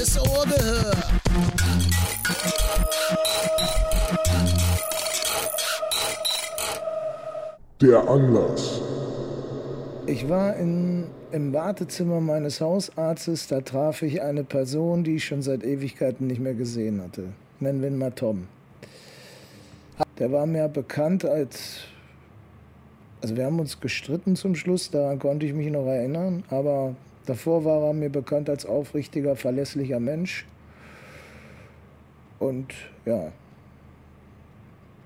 alles Ohr gehört. Der Anlass. Ich war in, im Wartezimmer meines Hausarztes, da traf ich eine Person, die ich schon seit Ewigkeiten nicht mehr gesehen hatte. Nennen wir ihn mal Tom. Der war mir bekannt als. Also, wir haben uns gestritten zum Schluss, daran konnte ich mich noch erinnern, aber davor war er mir bekannt als aufrichtiger, verlässlicher Mensch. Und ja,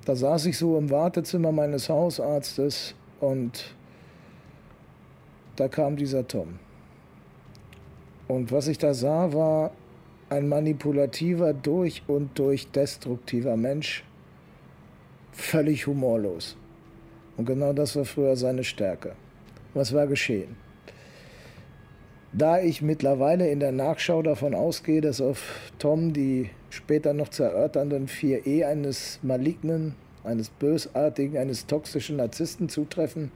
da saß ich so im Wartezimmer meines Hausarztes und da kam dieser Tom. Und was ich da sah, war ein manipulativer, durch und durch destruktiver Mensch, völlig humorlos. Und genau das war früher seine Stärke. Was war geschehen? Da ich mittlerweile in der Nachschau davon ausgehe, dass auf Tom die später noch zu erörternden 4e eines malignen, eines bösartigen, eines toxischen Narzissten zutreffen,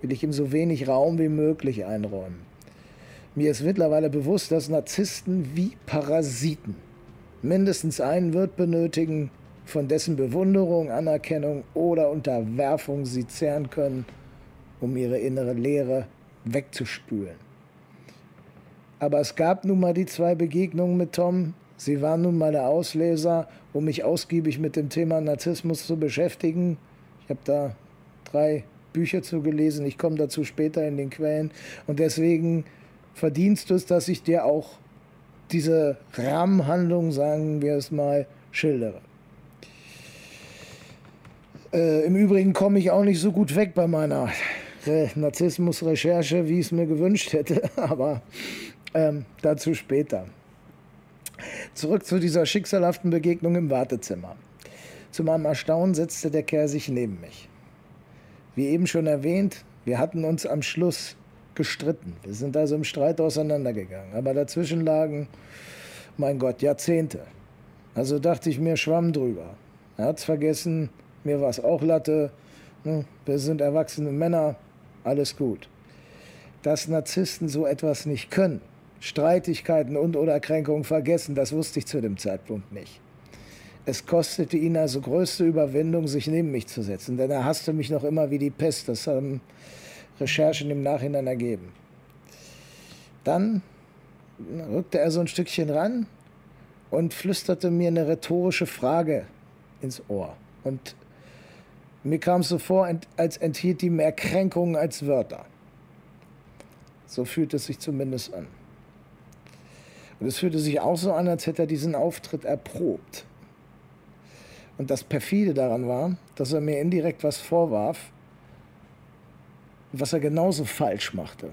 will ich ihm so wenig Raum wie möglich einräumen. Mir ist mittlerweile bewusst, dass Narzissten wie Parasiten mindestens einen Wirt benötigen, von dessen Bewunderung, Anerkennung oder Unterwerfung sie zehren können, um ihre innere Leere wegzuspülen. Aber es gab nun mal die zwei Begegnungen mit Tom. Sie waren nun mal der Auslöser, um mich ausgiebig mit dem Thema Narzissmus zu beschäftigen. Ich habe da drei Bücher zu gelesen. Ich komme dazu später in den Quellen. Und deswegen verdienst du es, dass ich dir auch diese Rahmenhandlung, sagen wir es mal, schildere. Äh, Im Übrigen komme ich auch nicht so gut weg bei meiner Narzissmus-Recherche, wie ich es mir gewünscht hätte, aber ähm, dazu später. Zurück zu dieser schicksalhaften Begegnung im Wartezimmer. Zu meinem Erstaunen setzte der Kerl sich neben mich. Wie eben schon erwähnt, wir hatten uns am Schluss gestritten. Wir sind also im Streit auseinandergegangen. Aber dazwischen lagen, mein Gott, Jahrzehnte. Also dachte ich mir, schwamm drüber. Er hat's vergessen, mir war es auch Latte. Ne, wir sind erwachsene Männer, alles gut. Dass Narzissten so etwas nicht können, Streitigkeiten und oder Kränkungen vergessen, das wusste ich zu dem Zeitpunkt nicht. Es kostete ihn also größte Überwindung, sich neben mich zu setzen, denn er hasste mich noch immer wie die Pest. Das haben Recherchen im Nachhinein ergeben. Dann rückte er so ein Stückchen ran und flüsterte mir eine rhetorische Frage ins Ohr. Und mir kam es so vor, als enthielt die mehr Kränkungen als Wörter. So fühlt es sich zumindest an. Und es fühlte sich auch so an, als hätte er diesen Auftritt erprobt. Und das perfide daran war, dass er mir indirekt was vorwarf, was er genauso falsch machte.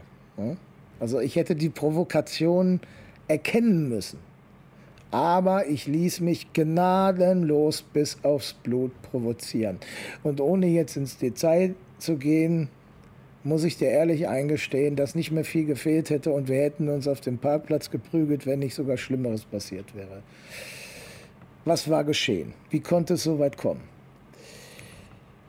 Also ich hätte die Provokation erkennen müssen. Aber ich ließ mich gnadenlos bis aufs Blut provozieren. Und ohne jetzt ins Detail zu gehen, muss ich dir ehrlich eingestehen, dass nicht mehr viel gefehlt hätte und wir hätten uns auf dem Parkplatz geprügelt, wenn nicht sogar Schlimmeres passiert wäre. Was war geschehen? Wie konnte es so weit kommen?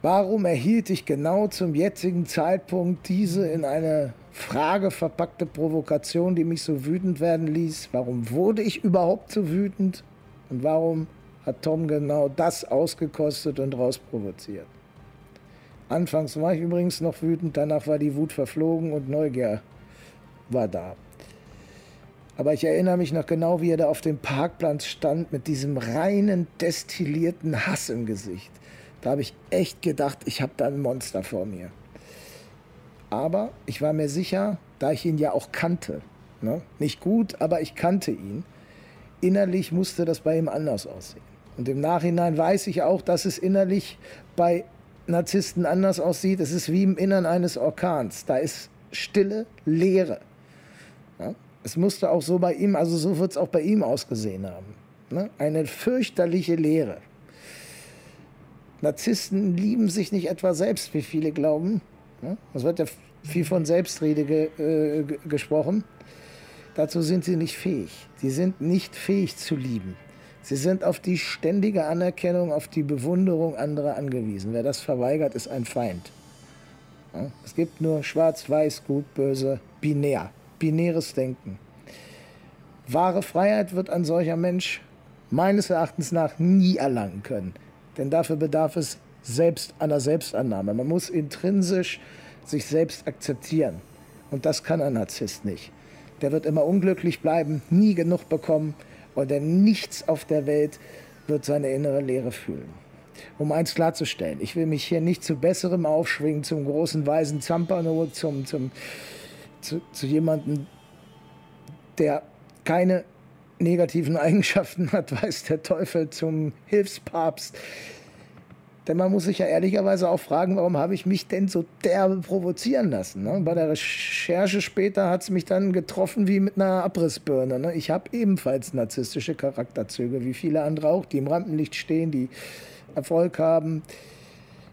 Warum erhielt ich genau zum jetzigen Zeitpunkt diese in eine Frage verpackte Provokation, die mich so wütend werden ließ? Warum wurde ich überhaupt so wütend? Und warum hat Tom genau das ausgekostet und rausprovoziert? Anfangs war ich übrigens noch wütend, danach war die Wut verflogen und Neugier war da. Aber ich erinnere mich noch genau, wie er da auf dem Parkplatz stand mit diesem reinen, destillierten Hass im Gesicht. Da habe ich echt gedacht, ich habe da ein Monster vor mir. Aber ich war mir sicher, da ich ihn ja auch kannte, ne? nicht gut, aber ich kannte ihn, innerlich musste das bei ihm anders aussehen. Und im Nachhinein weiß ich auch, dass es innerlich bei Narzissten anders aussieht. Es ist wie im Innern eines Orkans. Da ist stille Leere. Ja? Es musste auch so bei ihm, also so wird es auch bei ihm ausgesehen haben. Ne? Eine fürchterliche Leere. Narzissten lieben sich nicht etwa selbst, wie viele glauben. Es wird ja viel von Selbstrede ge, äh, gesprochen. Dazu sind sie nicht fähig. Sie sind nicht fähig zu lieben. Sie sind auf die ständige Anerkennung, auf die Bewunderung anderer angewiesen. Wer das verweigert, ist ein Feind. Es gibt nur schwarz, weiß, gut, böse, binär, binäres Denken. Wahre Freiheit wird ein solcher Mensch meines Erachtens nach nie erlangen können. Denn dafür bedarf es selbst einer Selbstannahme. Man muss intrinsisch sich selbst akzeptieren. Und das kann ein Narzisst nicht. Der wird immer unglücklich bleiben, nie genug bekommen denn nichts auf der Welt wird seine innere Leere fühlen. Um eins klarzustellen, ich will mich hier nicht zu Besserem aufschwingen, zum großen weisen Zampano, zum, zum, zu, zu jemandem, der keine negativen Eigenschaften hat, weiß der Teufel zum Hilfspapst. Denn man muss sich ja ehrlicherweise auch fragen, warum habe ich mich denn so derbe provozieren lassen? Ne? Bei der Recherche später hat es mich dann getroffen wie mit einer Abrissbirne. Ne? Ich habe ebenfalls narzisstische Charakterzüge, wie viele andere auch, die im Rampenlicht stehen, die Erfolg haben.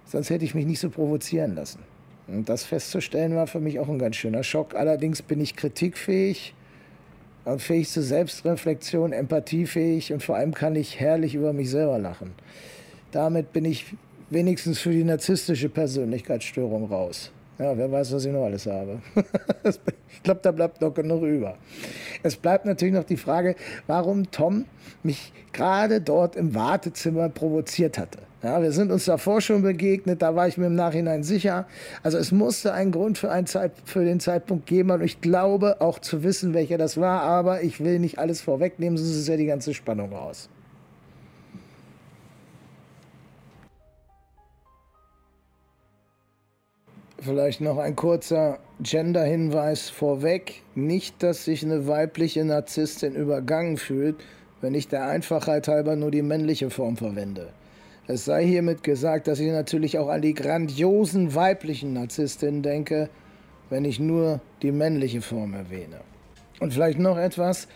Sonst hätte ich mich nicht so provozieren lassen. Und das festzustellen war für mich auch ein ganz schöner Schock. Allerdings bin ich kritikfähig und fähig zur Selbstreflexion, empathiefähig und vor allem kann ich herrlich über mich selber lachen. Damit bin ich wenigstens für die narzisstische Persönlichkeitsstörung raus. Ja, wer weiß, was ich noch alles habe. ich glaube, da bleibt noch genug über. Es bleibt natürlich noch die Frage, warum Tom mich gerade dort im Wartezimmer provoziert hatte. Ja, wir sind uns davor schon begegnet, da war ich mir im Nachhinein sicher. Also es musste einen Grund für, einen Zeit, für den Zeitpunkt geben und ich glaube auch zu wissen, welcher das war, aber ich will nicht alles vorwegnehmen, sonst ist ja die ganze Spannung raus. Vielleicht noch ein kurzer Gender-Hinweis vorweg. Nicht, dass sich eine weibliche Narzisstin übergangen fühlt, wenn ich der Einfachheit halber nur die männliche Form verwende. Es sei hiermit gesagt, dass ich natürlich auch an die grandiosen weiblichen Narzisstinnen denke, wenn ich nur die männliche Form erwähne. Und vielleicht noch etwas.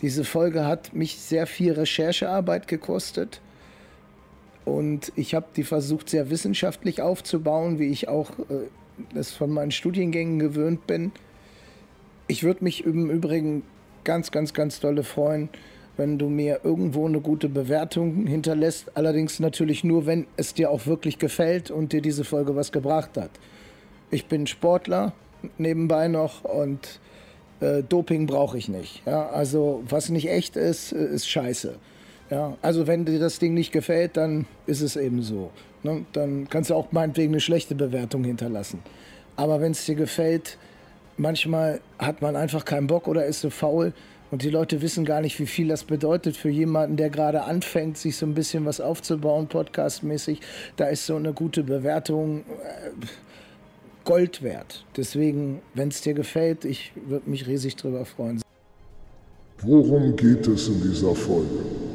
Diese Folge hat mich sehr viel Recherchearbeit gekostet. Und ich habe die versucht, sehr wissenschaftlich aufzubauen, wie ich auch äh, das von meinen Studiengängen gewöhnt bin. Ich würde mich im Übrigen ganz, ganz, ganz dolle freuen, wenn du mir irgendwo eine gute Bewertung hinterlässt. Allerdings natürlich nur, wenn es dir auch wirklich gefällt und dir diese Folge was gebracht hat. Ich bin Sportler nebenbei noch und äh, Doping brauche ich nicht. Ja? Also was nicht echt ist, äh, ist scheiße. Ja, also wenn dir das Ding nicht gefällt, dann ist es eben so. Ne? Dann kannst du auch meinetwegen eine schlechte Bewertung hinterlassen. Aber wenn es dir gefällt, manchmal hat man einfach keinen Bock oder ist so faul und die Leute wissen gar nicht, wie viel das bedeutet für jemanden, der gerade anfängt, sich so ein bisschen was aufzubauen, podcastmäßig. Da ist so eine gute Bewertung äh, Gold wert. Deswegen, wenn es dir gefällt, ich würde mich riesig drüber freuen. Worum geht es in dieser Folge?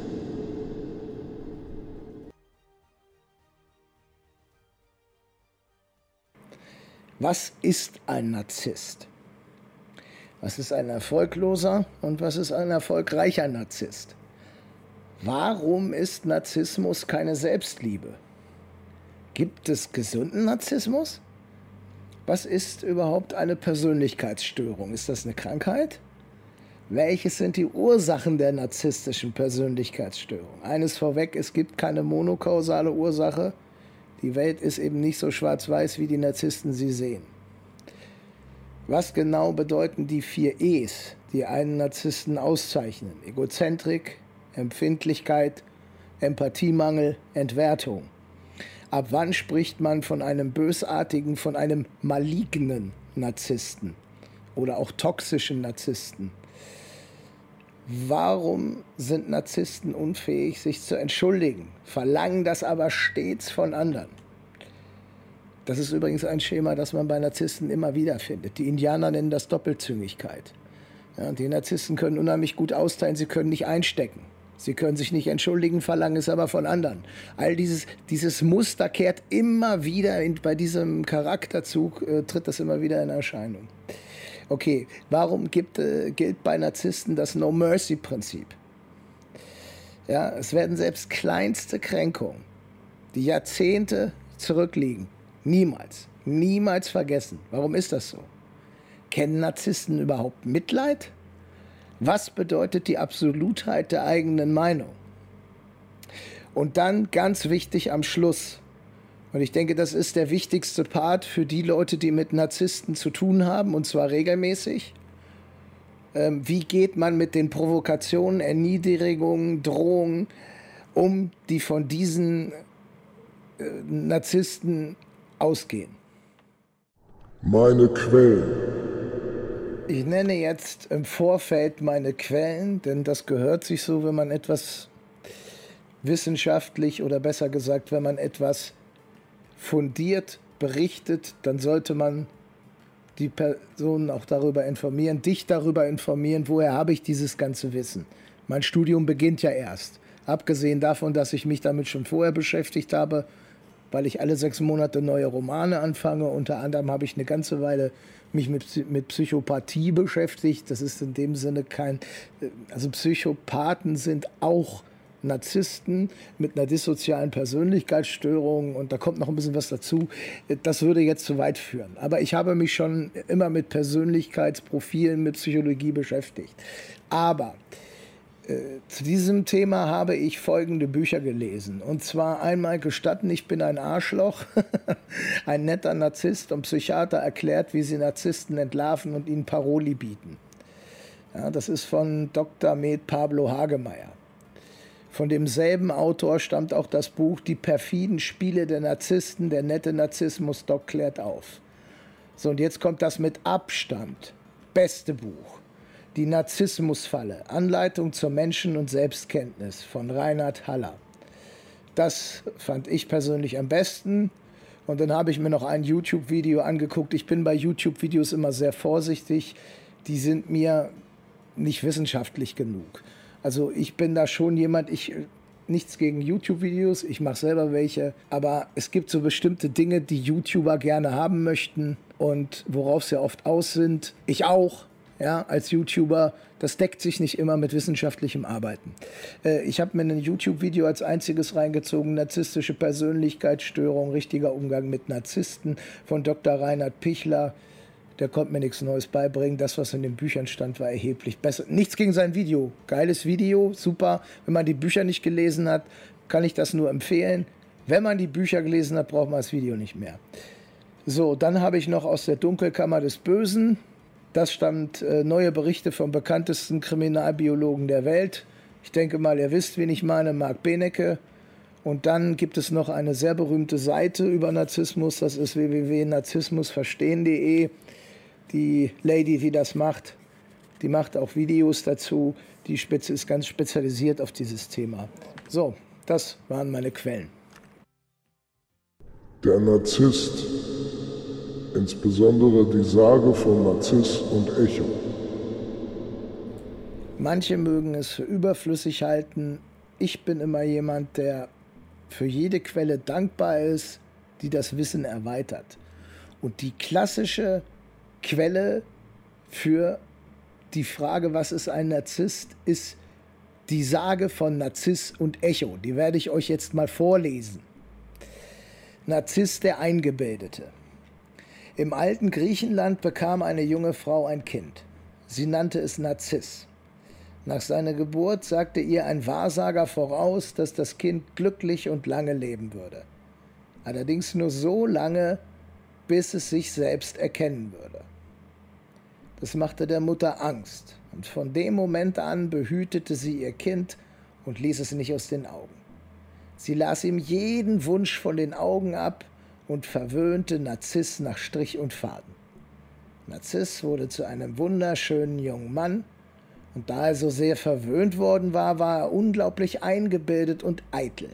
Was ist ein Narzisst? Was ist ein erfolgloser und was ist ein erfolgreicher Narzisst? Warum ist Narzissmus keine Selbstliebe? Gibt es gesunden Narzissmus? Was ist überhaupt eine Persönlichkeitsstörung? Ist das eine Krankheit? Welches sind die Ursachen der narzisstischen Persönlichkeitsstörung? Eines vorweg, es gibt keine monokausale Ursache, die Welt ist eben nicht so schwarz-weiß, wie die Narzissten sie sehen. Was genau bedeuten die vier E's, die einen Narzissten auszeichnen? Egozentrik, Empfindlichkeit, Empathiemangel, Entwertung. Ab wann spricht man von einem bösartigen, von einem malignen Narzissten oder auch toxischen Narzissten? Warum sind Narzissten unfähig, sich zu entschuldigen, verlangen das aber stets von anderen? Das ist übrigens ein Schema, das man bei Narzissten immer wieder findet. Die Indianer nennen das Doppelzüngigkeit. Ja, die Narzissten können unheimlich gut austeilen, sie können nicht einstecken. Sie können sich nicht entschuldigen, verlangen es aber von anderen. All dieses, dieses Muster kehrt immer wieder, in, bei diesem Charakterzug äh, tritt das immer wieder in Erscheinung. Okay, warum gibt, äh, gilt bei Narzissten das No-Mercy-Prinzip? Ja, es werden selbst kleinste Kränkungen, die Jahrzehnte zurückliegen, niemals, niemals vergessen. Warum ist das so? Kennen Narzissten überhaupt Mitleid? Was bedeutet die Absolutheit der eigenen Meinung? Und dann ganz wichtig am Schluss, und ich denke, das ist der wichtigste Part für die Leute, die mit Narzissten zu tun haben, und zwar regelmäßig. Ähm, wie geht man mit den Provokationen, Erniedrigungen, Drohungen um, die von diesen äh, Narzissten ausgehen? Meine Quellen. Ich nenne jetzt im Vorfeld meine Quellen, denn das gehört sich so, wenn man etwas wissenschaftlich oder besser gesagt, wenn man etwas fundiert berichtet, dann sollte man die Personen auch darüber informieren, dich darüber informieren, woher habe ich dieses ganze Wissen. Mein Studium beginnt ja erst. Abgesehen davon, dass ich mich damit schon vorher beschäftigt habe, weil ich alle sechs Monate neue Romane anfange. Unter anderem habe ich eine ganze Weile mich mit, mit Psychopathie beschäftigt. Das ist in dem Sinne kein, äh, also Psychopathen sind auch Narzissten mit einer dissozialen Persönlichkeitsstörung und da kommt noch ein bisschen was dazu. Das würde jetzt zu weit führen. Aber ich habe mich schon immer mit Persönlichkeitsprofilen, mit Psychologie beschäftigt. Aber äh, zu diesem Thema habe ich folgende Bücher gelesen. Und zwar einmal gestatten, ich bin ein Arschloch. ein netter Narzisst und Psychiater erklärt, wie sie Narzissten entlarven und ihnen Paroli bieten. Ja, das ist von Dr. Med Pablo Hagemeyer. Von demselben Autor stammt auch das Buch Die perfiden Spiele der Narzissten, der nette Narzissmus Doc klärt auf. So, und jetzt kommt das mit Abstand beste Buch. Die Narzissmusfalle, Anleitung zur Menschen- und Selbstkenntnis von Reinhard Haller. Das fand ich persönlich am besten. Und dann habe ich mir noch ein YouTube-Video angeguckt. Ich bin bei YouTube-Videos immer sehr vorsichtig. Die sind mir nicht wissenschaftlich genug. Also ich bin da schon jemand, ich nichts gegen YouTube-Videos, ich mache selber welche, aber es gibt so bestimmte Dinge, die YouTuber gerne haben möchten und worauf sie oft aus sind. Ich auch, ja, als YouTuber. Das deckt sich nicht immer mit wissenschaftlichem Arbeiten. Äh, ich habe mir ein YouTube-Video als einziges reingezogen, narzisstische Persönlichkeitsstörung, richtiger Umgang mit Narzissten von Dr. Reinhard Pichler der konnte mir nichts Neues beibringen. Das, was in den Büchern stand, war erheblich besser. Nichts gegen sein Video. Geiles Video, super. Wenn man die Bücher nicht gelesen hat, kann ich das nur empfehlen. Wenn man die Bücher gelesen hat, braucht man das Video nicht mehr. So, dann habe ich noch aus der Dunkelkammer des Bösen. Das stammt äh, neue Berichte vom bekanntesten Kriminalbiologen der Welt. Ich denke mal, ihr wisst, wen ich meine, Marc Benecke. Und dann gibt es noch eine sehr berühmte Seite über Narzissmus, das ist www.narzissmusverstehen.de die Lady, die das macht, die macht auch Videos dazu. Die ist ganz spezialisiert auf dieses Thema. So, das waren meine Quellen. Der Narzisst, insbesondere die Sage von Narziss und Echo. Manche mögen es für überflüssig halten. Ich bin immer jemand, der für jede Quelle dankbar ist, die das Wissen erweitert. Und die klassische Quelle für die Frage, was ist ein Narzisst, ist die Sage von Narziss und Echo. Die werde ich euch jetzt mal vorlesen. Narziss der Eingebildete. Im alten Griechenland bekam eine junge Frau ein Kind. Sie nannte es Narziss. Nach seiner Geburt sagte ihr ein Wahrsager voraus, dass das Kind glücklich und lange leben würde. Allerdings nur so lange, bis es sich selbst erkennen würde. Das machte der Mutter Angst, und von dem Moment an behütete sie ihr Kind und ließ es nicht aus den Augen. Sie las ihm jeden Wunsch von den Augen ab und verwöhnte Narziss nach Strich und Faden. Narziss wurde zu einem wunderschönen jungen Mann, und da er so sehr verwöhnt worden war, war er unglaublich eingebildet und eitel.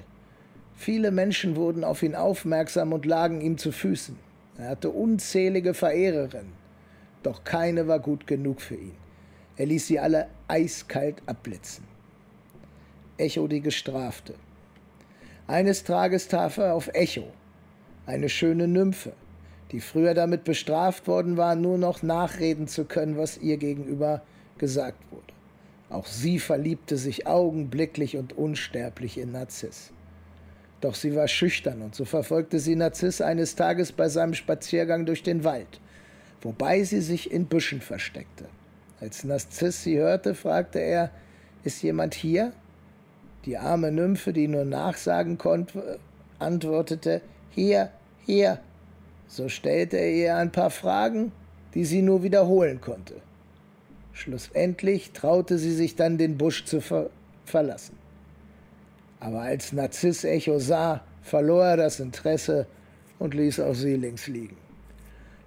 Viele Menschen wurden auf ihn aufmerksam und lagen ihm zu Füßen. Er hatte unzählige Verehrerinnen doch keine war gut genug für ihn. Er ließ sie alle eiskalt abblitzen. Echo die Gestrafte. Eines Tages traf er auf Echo, eine schöne Nymphe, die früher damit bestraft worden war, nur noch nachreden zu können, was ihr gegenüber gesagt wurde. Auch sie verliebte sich augenblicklich und unsterblich in Narziss. Doch sie war schüchtern und so verfolgte sie Narziss eines Tages bei seinem Spaziergang durch den Wald wobei sie sich in Büschen versteckte. Als Narziss sie hörte, fragte er, ist jemand hier? Die arme Nymphe, die nur nachsagen konnte, antwortete, hier, hier. So stellte er ihr ein paar Fragen, die sie nur wiederholen konnte. Schlussendlich traute sie sich dann, den Busch zu ver verlassen. Aber als Narziss Echo sah, verlor er das Interesse und ließ auch sie links liegen.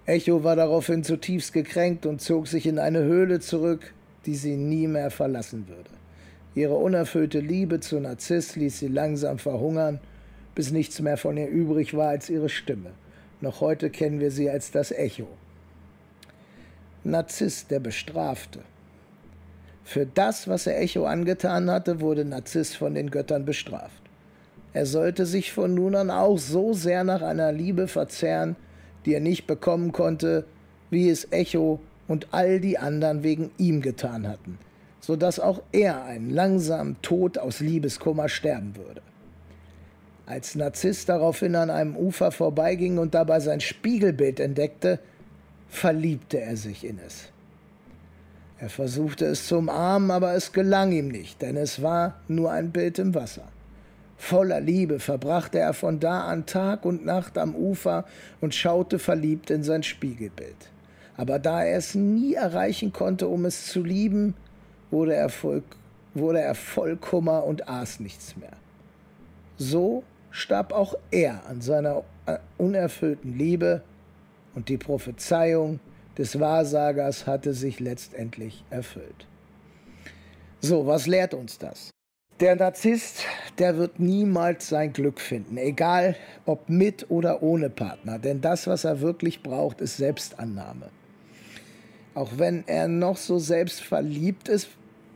Echo war daraufhin zutiefst gekränkt und zog sich in eine Höhle zurück, die sie nie mehr verlassen würde. Ihre unerfüllte Liebe zu Narziss ließ sie langsam verhungern, bis nichts mehr von ihr übrig war als ihre Stimme. Noch heute kennen wir sie als das Echo. Narziss, der Bestrafte. Für das, was er Echo angetan hatte, wurde Narziss von den Göttern bestraft. Er sollte sich von nun an auch so sehr nach einer Liebe verzehren, die er nicht bekommen konnte, wie es Echo und all die anderen wegen ihm getan hatten, so dass auch er einen langsamen Tod aus Liebeskummer sterben würde. Als Narziss daraufhin an einem Ufer vorbeiging und dabei sein Spiegelbild entdeckte, verliebte er sich in es. Er versuchte es zu umarmen, aber es gelang ihm nicht, denn es war nur ein Bild im Wasser. Voller Liebe verbrachte er von da an Tag und Nacht am Ufer und schaute verliebt in sein Spiegelbild. Aber da er es nie erreichen konnte, um es zu lieben, wurde er voll, wurde er voll Kummer und aß nichts mehr. So starb auch er an seiner äh, unerfüllten Liebe und die Prophezeiung des Wahrsagers hatte sich letztendlich erfüllt. So, was lehrt uns das? Der Narzisst, der wird niemals sein Glück finden, egal ob mit oder ohne Partner, denn das, was er wirklich braucht, ist Selbstannahme. Auch wenn er noch so selbstverliebt ist,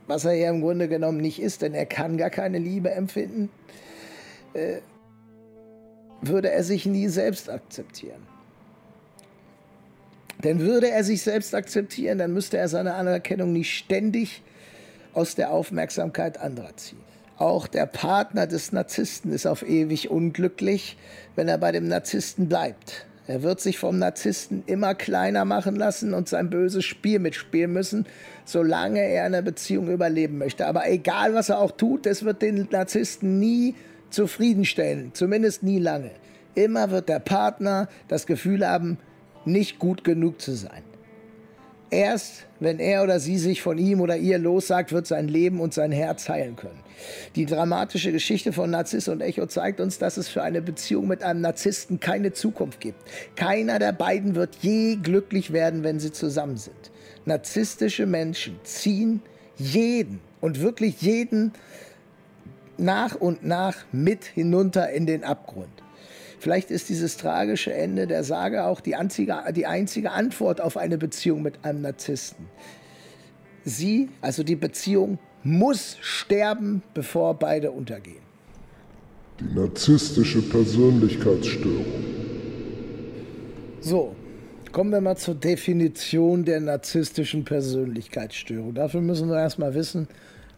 was er ja im Grunde genommen nicht ist, denn er kann gar keine Liebe empfinden, äh, würde er sich nie selbst akzeptieren. Denn würde er sich selbst akzeptieren, dann müsste er seine Anerkennung nicht ständig aus der Aufmerksamkeit anderer ziehen. Auch der Partner des Narzissten ist auf ewig unglücklich, wenn er bei dem Narzissten bleibt. Er wird sich vom Narzissten immer kleiner machen lassen und sein böses Spiel mitspielen müssen, solange er eine Beziehung überleben möchte. Aber egal, was er auch tut, es wird den Narzissten nie zufriedenstellen, zumindest nie lange. Immer wird der Partner das Gefühl haben, nicht gut genug zu sein. Erst wenn er oder sie sich von ihm oder ihr lossagt, wird sein Leben und sein Herz heilen können. Die dramatische Geschichte von Narziss und Echo zeigt uns, dass es für eine Beziehung mit einem Narzissten keine Zukunft gibt. Keiner der beiden wird je glücklich werden, wenn sie zusammen sind. Narzisstische Menschen ziehen jeden und wirklich jeden nach und nach mit hinunter in den Abgrund. Vielleicht ist dieses tragische Ende der Sage auch die einzige, die einzige Antwort auf eine Beziehung mit einem Narzissten. Sie, also die Beziehung, muss sterben, bevor beide untergehen. Die narzisstische Persönlichkeitsstörung. So, kommen wir mal zur Definition der narzisstischen Persönlichkeitsstörung. Dafür müssen wir erstmal wissen,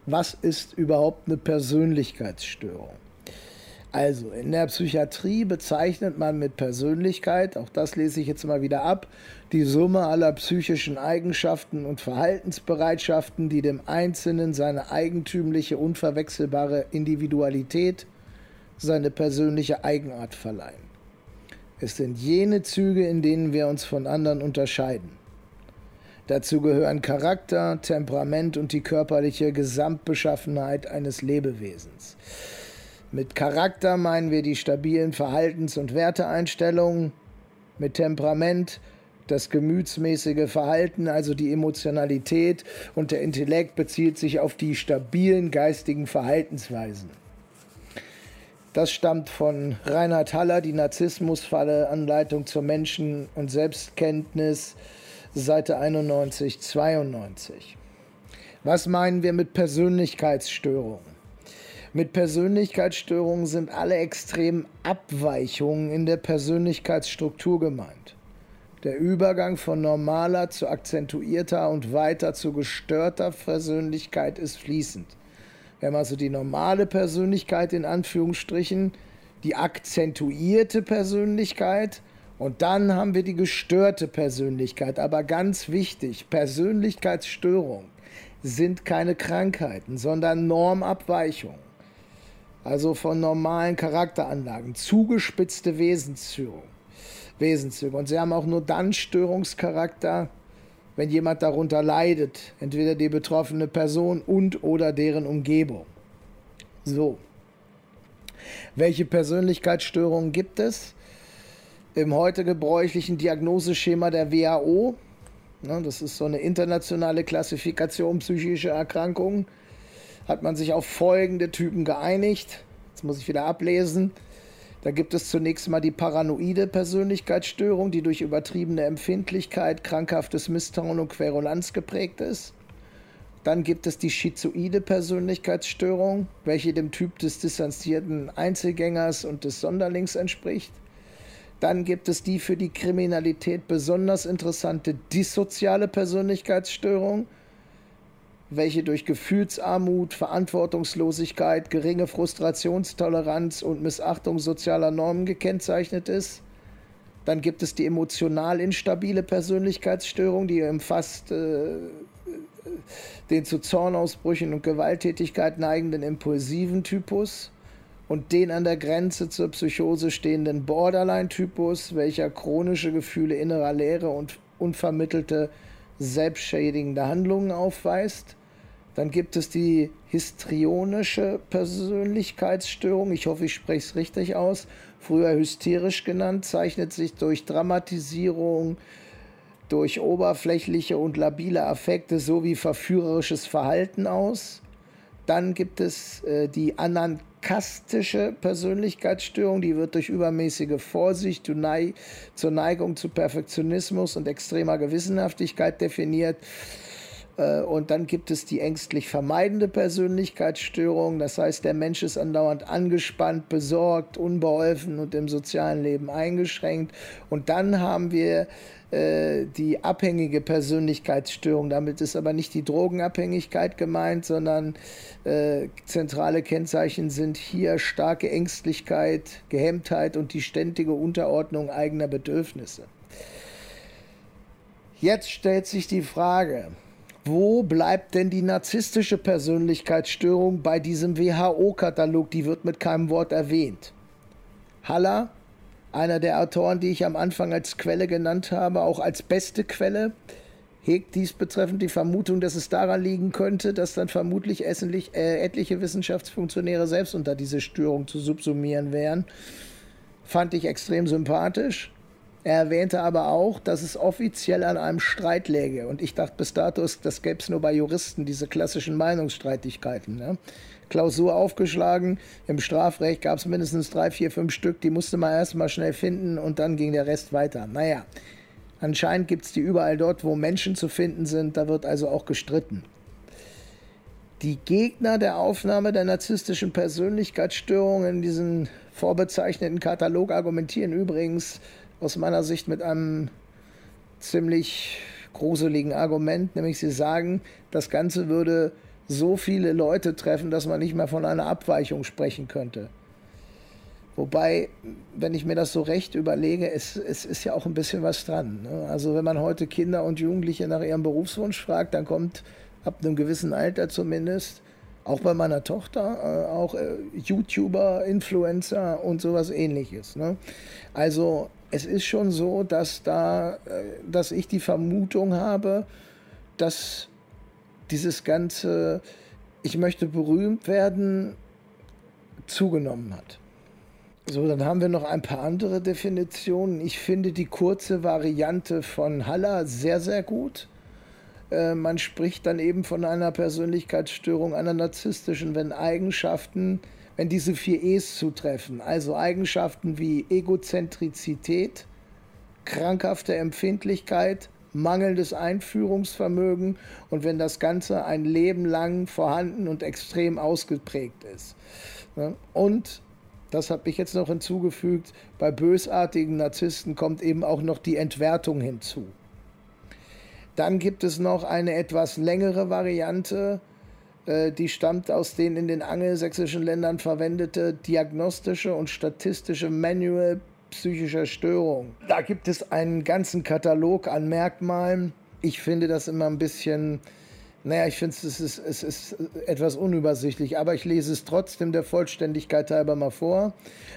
was ist überhaupt eine Persönlichkeitsstörung. Also, in der Psychiatrie bezeichnet man mit Persönlichkeit, auch das lese ich jetzt mal wieder ab, die Summe aller psychischen Eigenschaften und Verhaltensbereitschaften, die dem Einzelnen seine eigentümliche, unverwechselbare Individualität, seine persönliche Eigenart verleihen. Es sind jene Züge, in denen wir uns von anderen unterscheiden. Dazu gehören Charakter, Temperament und die körperliche Gesamtbeschaffenheit eines Lebewesens. Mit Charakter meinen wir die stabilen Verhaltens- und Werteeinstellungen, mit Temperament das gemütsmäßige Verhalten, also die Emotionalität und der Intellekt bezieht sich auf die stabilen geistigen Verhaltensweisen. Das stammt von Reinhard Haller, die Narzissmusfalle, Anleitung zur Menschen- und Selbstkenntnis, Seite 91, 92. Was meinen wir mit Persönlichkeitsstörungen? Mit Persönlichkeitsstörungen sind alle extremen Abweichungen in der Persönlichkeitsstruktur gemeint. Der Übergang von normaler zu akzentuierter und weiter zu gestörter Persönlichkeit ist fließend. Wir haben also die normale Persönlichkeit in Anführungsstrichen, die akzentuierte Persönlichkeit und dann haben wir die gestörte Persönlichkeit. Aber ganz wichtig, Persönlichkeitsstörungen sind keine Krankheiten, sondern Normabweichungen also von normalen Charakteranlagen, zugespitzte Wesenszüge. Wesenszüge. Und sie haben auch nur dann Störungscharakter, wenn jemand darunter leidet, entweder die betroffene Person und oder deren Umgebung. So. Welche Persönlichkeitsstörungen gibt es? Im heute gebräuchlichen Diagnoseschema der WHO, ne, das ist so eine internationale Klassifikation psychischer Erkrankungen, hat man sich auf folgende Typen geeinigt. Jetzt muss ich wieder ablesen. Da gibt es zunächst mal die paranoide Persönlichkeitsstörung, die durch übertriebene Empfindlichkeit, krankhaftes Misstrauen und Querulanz geprägt ist. Dann gibt es die schizoide Persönlichkeitsstörung, welche dem Typ des distanzierten Einzelgängers und des Sonderlings entspricht. Dann gibt es die für die Kriminalität besonders interessante dissoziale Persönlichkeitsstörung, welche durch Gefühlsarmut, Verantwortungslosigkeit, geringe Frustrationstoleranz und Missachtung sozialer Normen gekennzeichnet ist. Dann gibt es die emotional instabile Persönlichkeitsstörung, die umfasst äh, den zu Zornausbrüchen und Gewalttätigkeit neigenden impulsiven Typus und den an der Grenze zur Psychose stehenden Borderline-Typus, welcher chronische Gefühle innerer Leere und unvermittelte selbstschädigende Handlungen aufweist. Dann gibt es die histrionische Persönlichkeitsstörung. Ich hoffe, ich spreche es richtig aus. Früher hysterisch genannt, zeichnet sich durch Dramatisierung, durch oberflächliche und labile Affekte sowie verführerisches Verhalten aus. Dann gibt es äh, die anankastische Persönlichkeitsstörung, die wird durch übermäßige Vorsicht zur Neigung zu Perfektionismus und extremer Gewissenhaftigkeit definiert. Äh, und dann gibt es die ängstlich vermeidende Persönlichkeitsstörung. Das heißt, der Mensch ist andauernd angespannt, besorgt, unbeholfen und im sozialen Leben eingeschränkt. Und dann haben wir äh, die abhängige Persönlichkeitsstörung. Damit ist aber nicht die Drogenabhängigkeit gemeint, sondern äh, zentrale Kennzeichen sind hier starke Ängstlichkeit, Gehemmtheit und die ständige Unterordnung eigener Bedürfnisse. Jetzt stellt sich die Frage, wo bleibt denn die narzisstische Persönlichkeitsstörung bei diesem WHO-Katalog? Die wird mit keinem Wort erwähnt. Haller, einer der Autoren, die ich am Anfang als Quelle genannt habe, auch als beste Quelle, hegt dies betreffend die Vermutung, dass es daran liegen könnte, dass dann vermutlich äh, etliche Wissenschaftsfunktionäre selbst unter diese Störung zu subsumieren wären. Fand ich extrem sympathisch. Er erwähnte aber auch, dass es offiziell an einem Streit läge. Und ich dachte bis dato, das gäbe es nur bei Juristen, diese klassischen Meinungsstreitigkeiten. Ne? Klausur aufgeschlagen, im Strafrecht gab es mindestens drei, vier, fünf Stück, die musste man erstmal schnell finden und dann ging der Rest weiter. Naja, anscheinend gibt es die überall dort, wo Menschen zu finden sind, da wird also auch gestritten. Die Gegner der Aufnahme der narzisstischen Persönlichkeitsstörungen in diesen vorbezeichneten Katalog argumentieren übrigens, aus meiner Sicht mit einem ziemlich gruseligen Argument, nämlich sie sagen, das Ganze würde so viele Leute treffen, dass man nicht mehr von einer Abweichung sprechen könnte. Wobei, wenn ich mir das so recht überlege, es, es ist ja auch ein bisschen was dran. Ne? Also wenn man heute Kinder und Jugendliche nach ihrem Berufswunsch fragt, dann kommt ab einem gewissen Alter zumindest, auch bei meiner Tochter, äh, auch äh, YouTuber, Influencer und sowas ähnliches. Ne? Also es ist schon so, dass da, äh, dass ich die Vermutung habe, dass dieses ganze, ich möchte berühmt werden, zugenommen hat. So, dann haben wir noch ein paar andere Definitionen. Ich finde die kurze Variante von Haller sehr, sehr gut. Äh, man spricht dann eben von einer Persönlichkeitsstörung, einer narzisstischen, wenn Eigenschaften wenn diese vier E's zutreffen, also Eigenschaften wie Egozentrizität, krankhafte Empfindlichkeit, mangelndes Einführungsvermögen und wenn das Ganze ein Leben lang vorhanden und extrem ausgeprägt ist. Und das habe ich jetzt noch hinzugefügt, bei bösartigen Narzissten kommt eben auch noch die Entwertung hinzu. Dann gibt es noch eine etwas längere Variante, äh, die stammt aus den in den angelsächsischen Ländern verwendete diagnostische und statistische Manual psychischer Störung. Da gibt es einen ganzen Katalog an Merkmalen. Ich finde das immer ein bisschen, naja, ich finde es ist, es ist etwas unübersichtlich, aber ich lese es trotzdem der Vollständigkeit halber mal vor.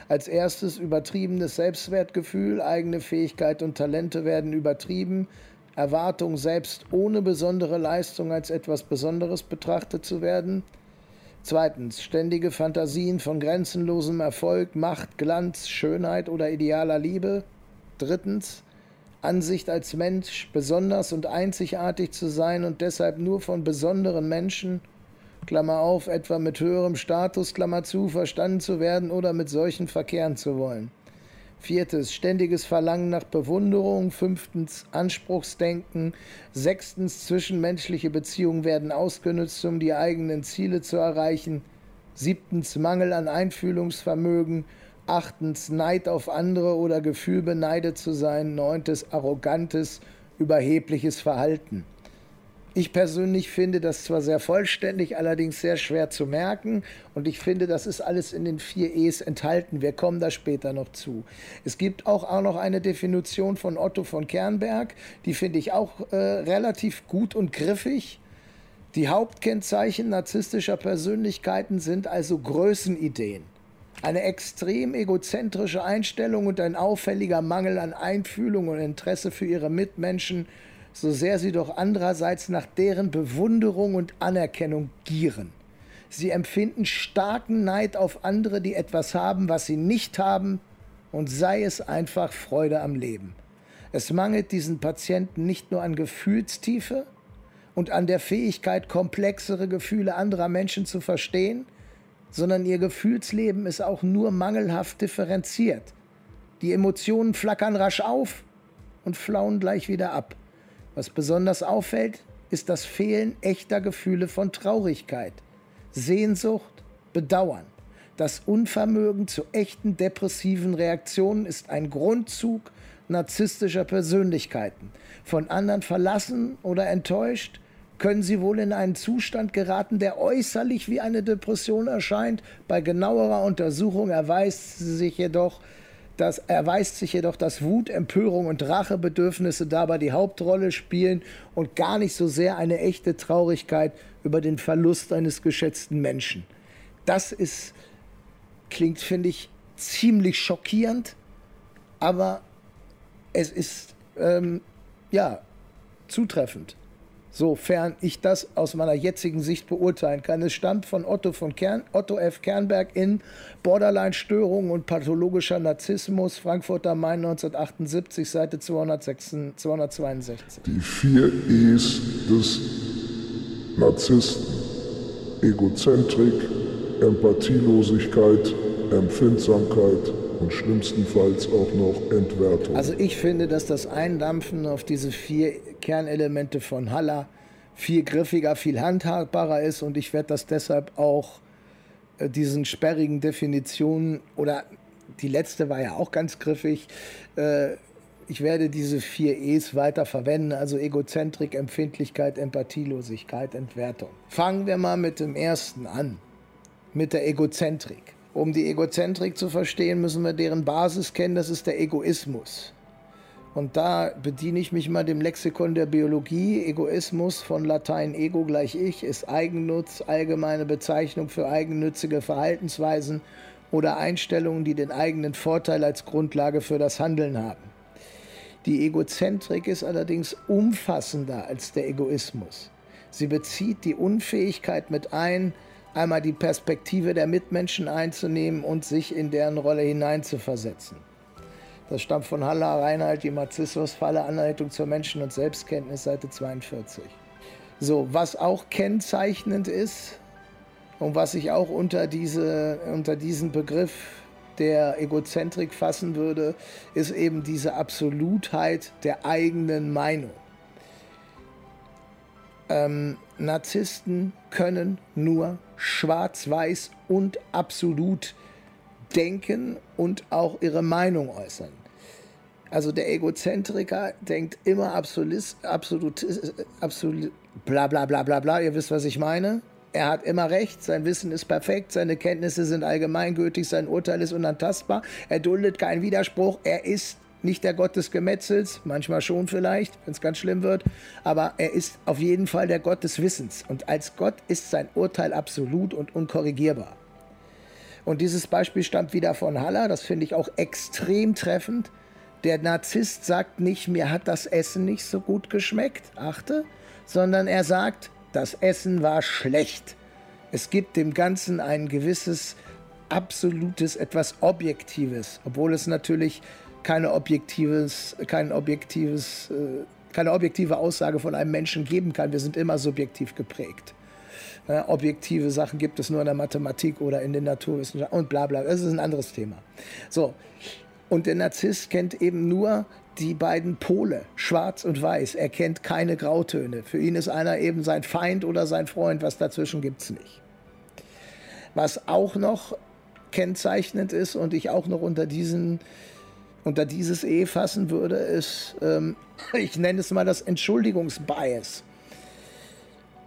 Als erstes übertriebenes Selbstwertgefühl, eigene Fähigkeit und Talente werden übertrieben, Erwartung, selbst ohne besondere Leistung als etwas Besonderes betrachtet zu werden. Zweitens, ständige Fantasien von grenzenlosem Erfolg, Macht, Glanz, Schönheit oder idealer Liebe. Drittens, Ansicht als Mensch besonders und einzigartig zu sein und deshalb nur von besonderen Menschen, Klammer auf, etwa mit höherem Status, Klammer zu, verstanden zu werden oder mit solchen verkehren zu wollen. Viertens, ständiges Verlangen nach Bewunderung. Fünftens, Anspruchsdenken. Sechstens, zwischenmenschliche Beziehungen werden ausgenutzt, um die eigenen Ziele zu erreichen. Siebtens, Mangel an Einfühlungsvermögen. Achtens, Neid auf andere oder Gefühl beneidet zu sein. Neuntes, arrogantes, überhebliches Verhalten. Ich persönlich finde das zwar sehr vollständig, allerdings sehr schwer zu merken. Und ich finde, das ist alles in den vier E's enthalten. Wir kommen da später noch zu. Es gibt auch, auch noch eine Definition von Otto von Kernberg. Die finde ich auch äh, relativ gut und griffig. Die Hauptkennzeichen narzisstischer Persönlichkeiten sind also Größenideen. Eine extrem egozentrische Einstellung und ein auffälliger Mangel an Einfühlung und Interesse für ihre Mitmenschen so sehr sie doch andererseits nach deren Bewunderung und Anerkennung gieren. Sie empfinden starken Neid auf andere, die etwas haben, was sie nicht haben, und sei es einfach Freude am Leben. Es mangelt diesen Patienten nicht nur an Gefühlstiefe und an der Fähigkeit, komplexere Gefühle anderer Menschen zu verstehen, sondern ihr Gefühlsleben ist auch nur mangelhaft differenziert. Die Emotionen flackern rasch auf und flauen gleich wieder ab. Was besonders auffällt, ist das Fehlen echter Gefühle von Traurigkeit, Sehnsucht, Bedauern. Das Unvermögen zu echten depressiven Reaktionen ist ein Grundzug narzisstischer Persönlichkeiten. Von anderen verlassen oder enttäuscht, können sie wohl in einen Zustand geraten, der äußerlich wie eine Depression erscheint. Bei genauerer Untersuchung erweist sie sich jedoch das erweist sich jedoch, dass Wut, Empörung und Rachebedürfnisse dabei die Hauptrolle spielen und gar nicht so sehr eine echte Traurigkeit über den Verlust eines geschätzten Menschen. Das ist, klingt, finde ich, ziemlich schockierend, aber es ist, ähm, ja, zutreffend sofern ich das aus meiner jetzigen Sicht beurteilen kann. Es stammt von Otto, von Kern, Otto F. Kernberg in Borderline-Störungen und pathologischer Narzissmus, Frankfurter Main 1978, Seite 262. Die vier E's des Narzissten. Egozentrik, Empathielosigkeit, Empfindsamkeit und schlimmstenfalls auch noch Entwertung. Also ich finde, dass das Eindampfen auf diese vier Kernelemente von Haller viel griffiger, viel handhabbarer ist und ich werde das deshalb auch äh, diesen sperrigen Definitionen oder die letzte war ja auch ganz griffig. Äh, ich werde diese vier E's weiter verwenden, also Egozentrik, Empfindlichkeit, Empathielosigkeit, Entwertung. Fangen wir mal mit dem ersten an, mit der Egozentrik. Um die Egozentrik zu verstehen, müssen wir deren Basis kennen, das ist der Egoismus. Und da bediene ich mich mal dem Lexikon der Biologie. Egoismus von Latein ego gleich ich ist Eigennutz, allgemeine Bezeichnung für eigennützige Verhaltensweisen oder Einstellungen, die den eigenen Vorteil als Grundlage für das Handeln haben. Die Egozentrik ist allerdings umfassender als der Egoismus. Sie bezieht die Unfähigkeit mit ein, einmal die Perspektive der Mitmenschen einzunehmen und sich in deren Rolle hineinzuversetzen. Das stammt von Haller Reinhold, die Narzissmusfalle, Anleitung zur Menschen- und Selbstkenntnis, Seite 42. So, was auch kennzeichnend ist und was ich auch unter, diese, unter diesen Begriff der Egozentrik fassen würde, ist eben diese Absolutheit der eigenen Meinung. Ähm, Narzissten können nur schwarz-weiß und absolut denken und auch ihre Meinung äußern. Also der Egozentriker denkt immer absolut, absolut, absolut, bla bla bla bla bla, ihr wisst, was ich meine. Er hat immer recht, sein Wissen ist perfekt, seine Kenntnisse sind allgemeingültig, sein Urteil ist unantastbar, er duldet keinen Widerspruch, er ist nicht der Gott des Gemetzels, manchmal schon vielleicht, wenn es ganz schlimm wird, aber er ist auf jeden Fall der Gott des Wissens. Und als Gott ist sein Urteil absolut und unkorrigierbar. Und dieses Beispiel stammt wieder von Haller, das finde ich auch extrem treffend, Der Narzisst sagt nicht, mir hat das Essen nicht so gut geschmeckt, achte, sondern er sagt, das Essen war schlecht. Es gibt dem Ganzen ein gewisses absolutes, etwas Objektives, obwohl es natürlich keine objektives, kein objektives, äh, keine objektive Aussage von einem Menschen geben kann. Wir sind immer subjektiv geprägt. Objektive Sachen gibt es nur in der Mathematik oder in den Naturwissenschaften und bla bla. Das ist ein anderes Thema. So. Und der Narzisst kennt eben nur die beiden Pole, schwarz und weiß. Er kennt keine Grautöne. Für ihn ist einer eben sein Feind oder sein Freund. Was dazwischen gibt es nicht. Was auch noch kennzeichnend ist und ich auch noch unter diesen unter dieses E fassen würde, ist, ähm, ich nenne es mal das Entschuldigungsbias.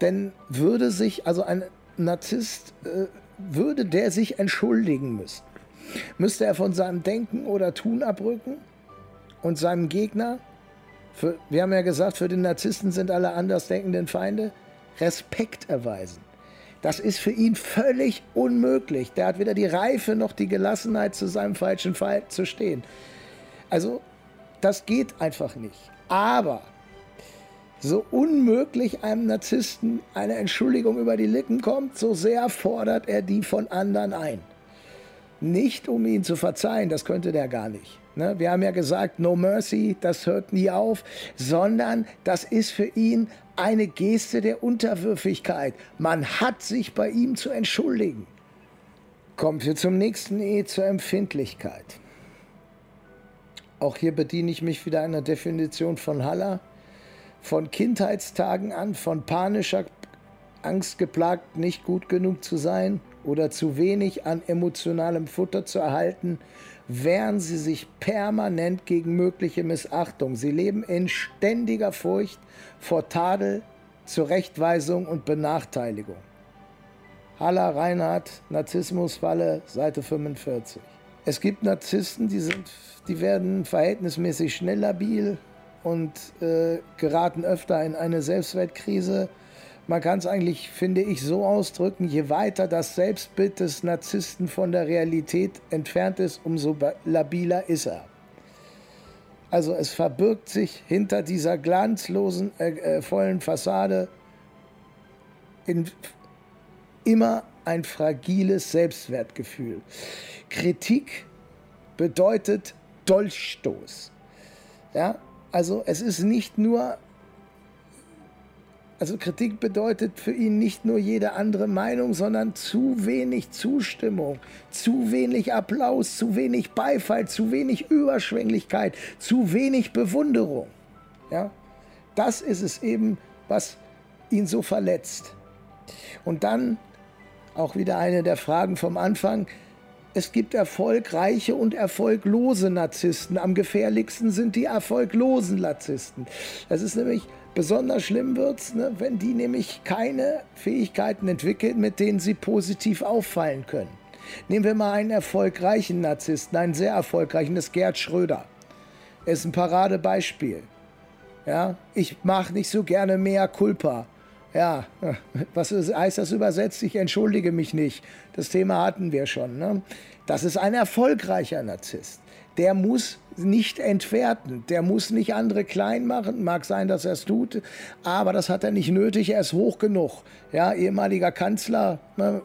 Denn würde sich, also ein Narzisst, äh, würde der sich entschuldigen müssen, müsste er von seinem Denken oder Tun abrücken und seinem Gegner, für, wir haben ja gesagt, für den Narzissten sind alle andersdenkenden Feinde, Respekt erweisen. Das ist für ihn völlig unmöglich. Der hat weder die Reife noch die Gelassenheit, zu seinem falschen Fall zu stehen. Also, das geht einfach nicht. Aber so unmöglich einem Narzissten eine Entschuldigung über die Lippen kommt, so sehr fordert er die von anderen ein. Nicht um ihn zu verzeihen, das könnte der gar nicht. Ne? Wir haben ja gesagt, no mercy, das hört nie auf, sondern das ist für ihn eine Geste der Unterwürfigkeit. Man hat sich bei ihm zu entschuldigen. Kommen wir zum nächsten E, zur Empfindlichkeit. Auch hier bediene ich mich wieder einer Definition von Haller. Von Kindheitstagen an, von panischer Angst geplagt, nicht gut genug zu sein oder zu wenig an emotionalem Futter zu erhalten, wehren sie sich permanent gegen mögliche Missachtung. Sie leben in ständiger Furcht vor Tadel, Zurechtweisung und Benachteiligung. Haller Reinhardt, Narzissmusfalle, Seite 45. Es gibt Narzissten, die, sind, die werden verhältnismäßig schnell labil und äh, geraten öfter in eine Selbstwertkrise. Man kann es eigentlich, finde ich, so ausdrücken, je weiter das Selbstbild des Narzissten von der Realität entfernt ist, umso labiler ist er. Also es verbirgt sich hinter dieser glanzlosen, äh, äh, vollen Fassade in, immer ein fragiles Selbstwertgefühl. Kritik bedeutet Dolchstoß. Ja, also es ist nicht nur, also Kritik bedeutet für ihn nicht nur jede andere Meinung, sondern zu wenig Zustimmung, zu wenig Applaus, zu wenig Beifall, zu wenig Überschwänglichkeit, zu wenig Bewunderung. Ja, das ist es eben, was ihn so verletzt. Und dann auch wieder eine der Fragen vom Anfang. Es gibt erfolgreiche und erfolglose Narzissten. Am gefährlichsten sind die erfolglosen Narzissten. Das ist nämlich besonders schlimm wird's, ne, wenn die nämlich keine Fähigkeiten entwickeln, mit denen sie positiv auffallen können. Nehmen wir mal einen erfolgreichen Narzissten, einen sehr erfolgreichen, das ist Gerd Schröder. Er ist ein Paradebeispiel. Ja, ich mache nicht so gerne mehr Culpa. Ja, was heißt das übersetzt? Ich entschuldige mich nicht. Das Thema hatten wir schon. Ne? Das ist ein erfolgreicher Narzisst. Der muss nicht entwerten. Der muss nicht andere klein machen. Mag sein, dass er es tut, aber das hat er nicht nötig. Er ist hoch genug. Ja, ehemaliger Kanzler, ne,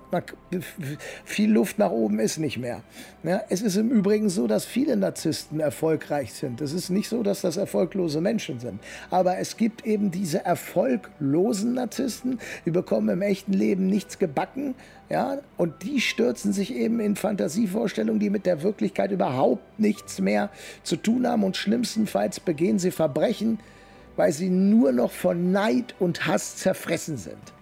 viel Luft nach oben ist nicht mehr. Ja, es ist im Übrigen so, dass viele Narzissten erfolgreich sind. Es ist nicht so, dass das erfolglose Menschen sind. Aber es gibt eben diese erfolglosen Narzissten, die bekommen im echten Leben nichts gebacken. Ja, und die stürzen sich eben in Fantasievorstellungen, die mit der Wirklichkeit überhaupt nichts mehr zu tun haben und schlimmstenfalls begehen sie Verbrechen, weil sie nur noch von Neid und Hass zerfressen sind.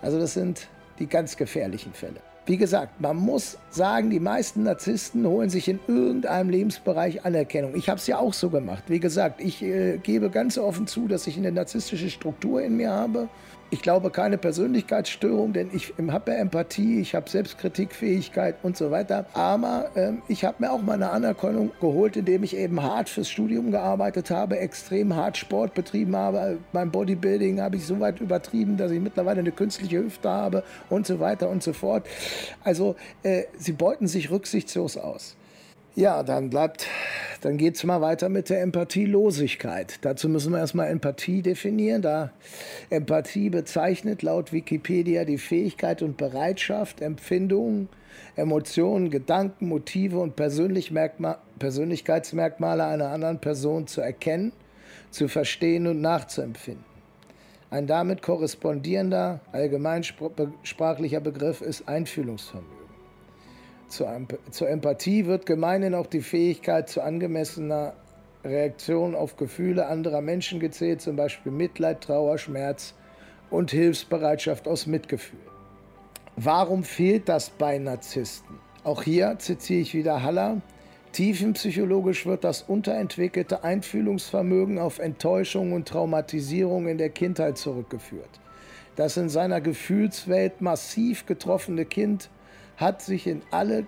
Also das sind die ganz gefährlichen Fälle. Wie gesagt, man muss sagen, die meisten Narzissten holen sich in irgendeinem Lebensbereich Anerkennung. Ich habe es ja auch so gemacht. Wie gesagt, ich äh, gebe ganz offen zu, dass ich eine narzisstische Struktur in mir habe ich glaube keine Persönlichkeitsstörung, denn ich habe ja Empathie, ich habe Selbstkritikfähigkeit und so weiter. Aber ähm, ich habe mir auch mal eine Anerkennung geholt, indem ich eben hart fürs Studium gearbeitet habe, extrem hart Sport betrieben habe. Beim Bodybuilding habe ich so weit übertrieben, dass ich mittlerweile eine künstliche Hüfte habe und so weiter und so fort. Also äh, sie beuten sich rücksichtslos aus. Ja, dann bleibt, dann geht es mal weiter mit der Empathielosigkeit. Dazu müssen wir erstmal Empathie definieren. Da Empathie bezeichnet laut Wikipedia die Fähigkeit und Bereitschaft, Empfindungen, Emotionen, Gedanken, Motive und Persönlichkeitsmerkmale einer anderen Person zu erkennen, zu verstehen und nachzuempfinden. Ein damit korrespondierender allgemeinsprachlicher Begriff ist Einfühlungsvermögen. Zur, Empathie wird gemeinhin auch die Fähigkeit zu angemessener Reaktion auf Gefühle anderer Menschen gezählt, zum Beispiel Mitleid, Trauer, Schmerz und Hilfsbereitschaft aus Mitgefühl. Warum fehlt das bei Narzissten? Auch hier zitiere ich wieder Haller. Tiefenpsychologisch wird das unterentwickelte Einfühlungsvermögen auf Enttäuschung und Traumatisierung in der Kindheit zurückgeführt. Das in seiner Gefühlswelt massiv getroffene Kind hat sich in alle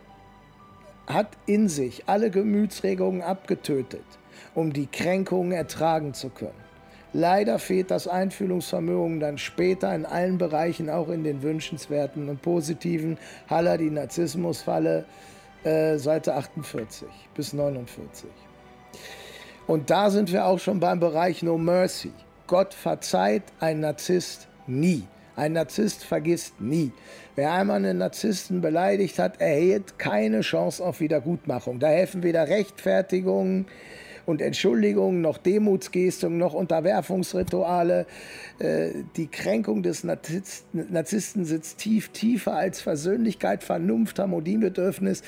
hat in sich alle Gemütsregungen abgetötet, um die Kränkungen ertragen zu können. Leider fehlt das Einfühlungsvermögen dann später in allen Bereichen, auch in den wünschenswerten und positiven. Haller, die Narzissmusfalle, äh, Seite 48 bis 49. Und da sind wir auch schon beim Bereich No Mercy. Gott verzeiht ein Narzisst nie. Ein Narzisst vergisst nie. Wer einmal einen Narzissten beleidigt hat, erhält keine Chance auf Wiedergutmachung. Da helfen weder Rechtfertigungen und Entschuldigungen, noch Demutsgestungen, noch Unterwerfungsrituale. Äh, die Kränkung des Narzissten sitzt tief, tiefer als Versöhnlichkeit, Vernunft, Harmoniebedürfnis.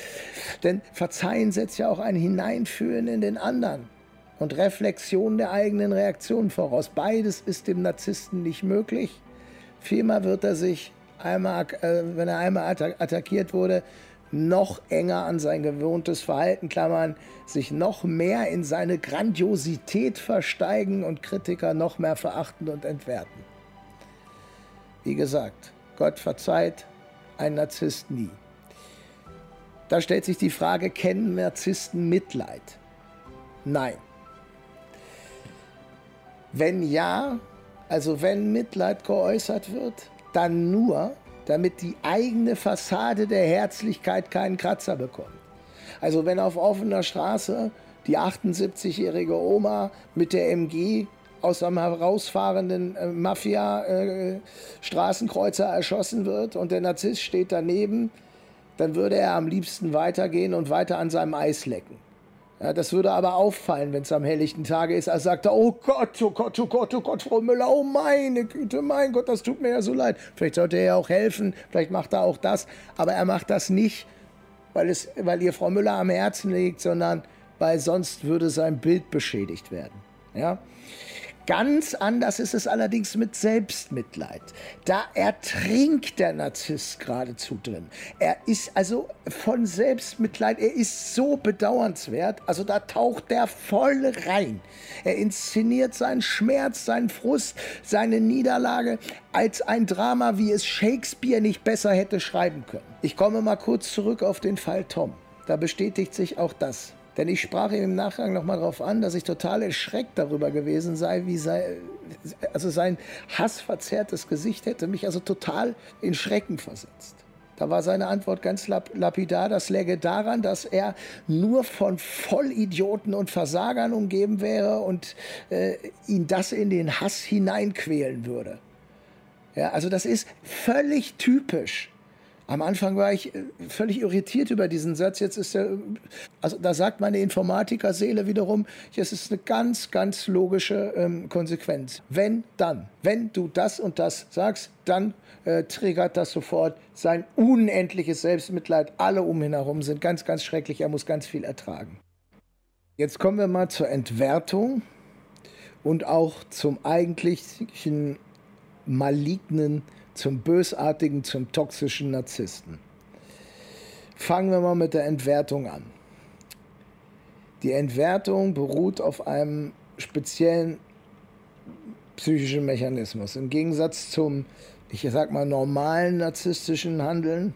Denn Verzeihen setzt ja auch ein Hineinfühlen in den anderen und Reflexion der eigenen Reaktion voraus. Beides ist dem Narzissten nicht möglich. Vielmehr wird er sich, einmal, äh, wenn er einmal attackiert wurde, noch enger an sein gewohntes Verhalten klammern, sich noch mehr in seine Grandiosität versteigen und Kritiker noch mehr verachten und entwerten. Wie gesagt, Gott verzeiht ein Narzisst nie. Da stellt sich die Frage, kennen Narzissten Mitleid? Nein. Wenn ja, also wenn Mitleid geäußert wird, dann nur, damit die eigene Fassade der Herzlichkeit keinen Kratzer bekommt. Also wenn auf offener Straße die 78-jährige Oma mit der MG aus einem herausfahrenden äh, Mafia-Straßenkreuzer äh, erschossen wird und der Narzisst steht daneben, dann würde er am liebsten weitergehen und weiter an seinem Eis lecken. Ja, das würde aber auffallen, wenn es am helllichten Tage ist. Er sagt er, oh Gott, oh Gott, oh Gott, oh Gott, Frau Müller, oh meine Güte, mein Gott, das tut mir ja so leid. Vielleicht sollte er ja auch helfen, vielleicht macht er auch das. Aber er macht das nicht, weil, es, weil ihr Frau Müller am Herzen liegt, sondern weil sonst würde sein Bild beschädigt werden. Ja? Ganz anders ist es allerdings mit Selbstmitleid. Da ertrinkt der Narzisst geradezu drin. Er ist also von Selbstmitleid, er ist so bedauernswert, also da taucht der voll rein. Er inszeniert seinen Schmerz, seinen Frust, seine Niederlage als ein Drama, wie es Shakespeare nicht besser hätte schreiben können. Ich komme mal kurz zurück auf den Fall Tom. Da bestätigt sich auch das. Denn ich sprach ihm im Nachgang nochmal darauf an, dass ich total erschreckt darüber gewesen sei, wie sei, also sein hassverzerrtes Gesicht hätte mich also total in Schrecken versetzt. Da war seine Antwort ganz lapidar, das läge daran, dass er nur von Vollidioten und Versagern umgeben wäre und äh, ihn das in den Hass hineinquälen würde. Ja, also das ist völlig typisch am Anfang war ich äh, völlig irritiert über diesen Satz. Jetzt ist er, also da sagt meine Informatikerseele wiederum, es ist eine ganz, ganz logische ähm, Konsequenz. Wenn, dann. Wenn du das und das sagst, dann äh, triggert das sofort sein unendliches Selbstmitleid. Alle um ihn herum sind ganz, ganz schrecklich. Er muss ganz viel ertragen. Jetzt kommen wir mal zur Entwertung und auch zum eigentlichen malignen zum bösartigen, zum toxischen Narzissten. Fangen wir mal mit der Entwertung an. Die Entwertung beruht auf einem speziellen psychischen Mechanismus. Im Gegensatz zum, ich sag mal, normalen narzisstischen Handeln,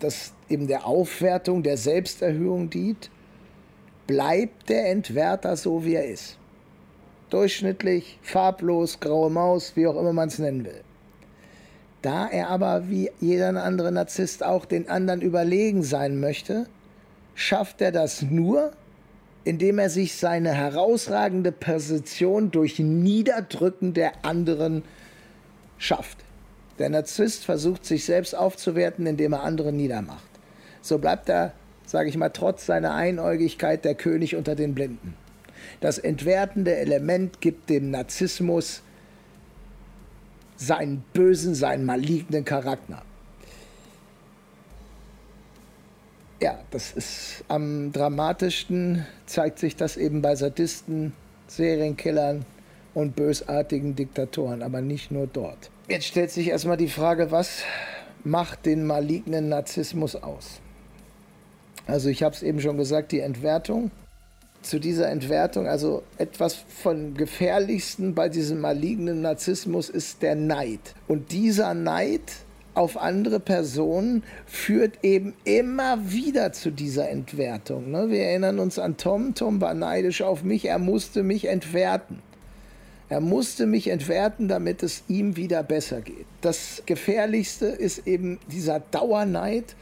das eben der Aufwertung, der Selbsterhöhung dient, bleibt der Entwerter so, wie er ist. Durchschnittlich, farblos, graue Maus, wie auch immer man es nennen will. Da er aber wie jeder andere Narzisst auch den anderen überlegen sein möchte, schafft er das nur, indem er sich seine herausragende Position durch Niederdrücken der anderen schafft. Der Narzisst versucht sich selbst aufzuwerten, indem er andere niedermacht. So bleibt er, sage ich mal, trotz seiner Einäugigkeit der König unter den Blinden. Das entwertende Element gibt dem Narzissmus seinen bösen, seinen malignen Charakter. Ja, das ist am dramatischsten, zeigt sich das eben bei Sadisten, Serienkillern und bösartigen Diktatoren, aber nicht nur dort. Jetzt stellt sich erstmal die Frage, was macht den malignen Narzissmus aus? Also ich habe es eben schon gesagt, die Entwertung. Zu dieser Entwertung, also etwas von gefährlichsten bei diesem malignen Narzissmus ist der Neid. Und dieser Neid auf andere Personen führt eben immer wieder zu dieser Entwertung. Ne? Wir erinnern uns an Tom. Tom war neidisch auf mich, er musste mich entwerten. Er musste mich entwerten, damit es ihm wieder besser geht. Das Gefährlichste ist eben dieser Dauerneid,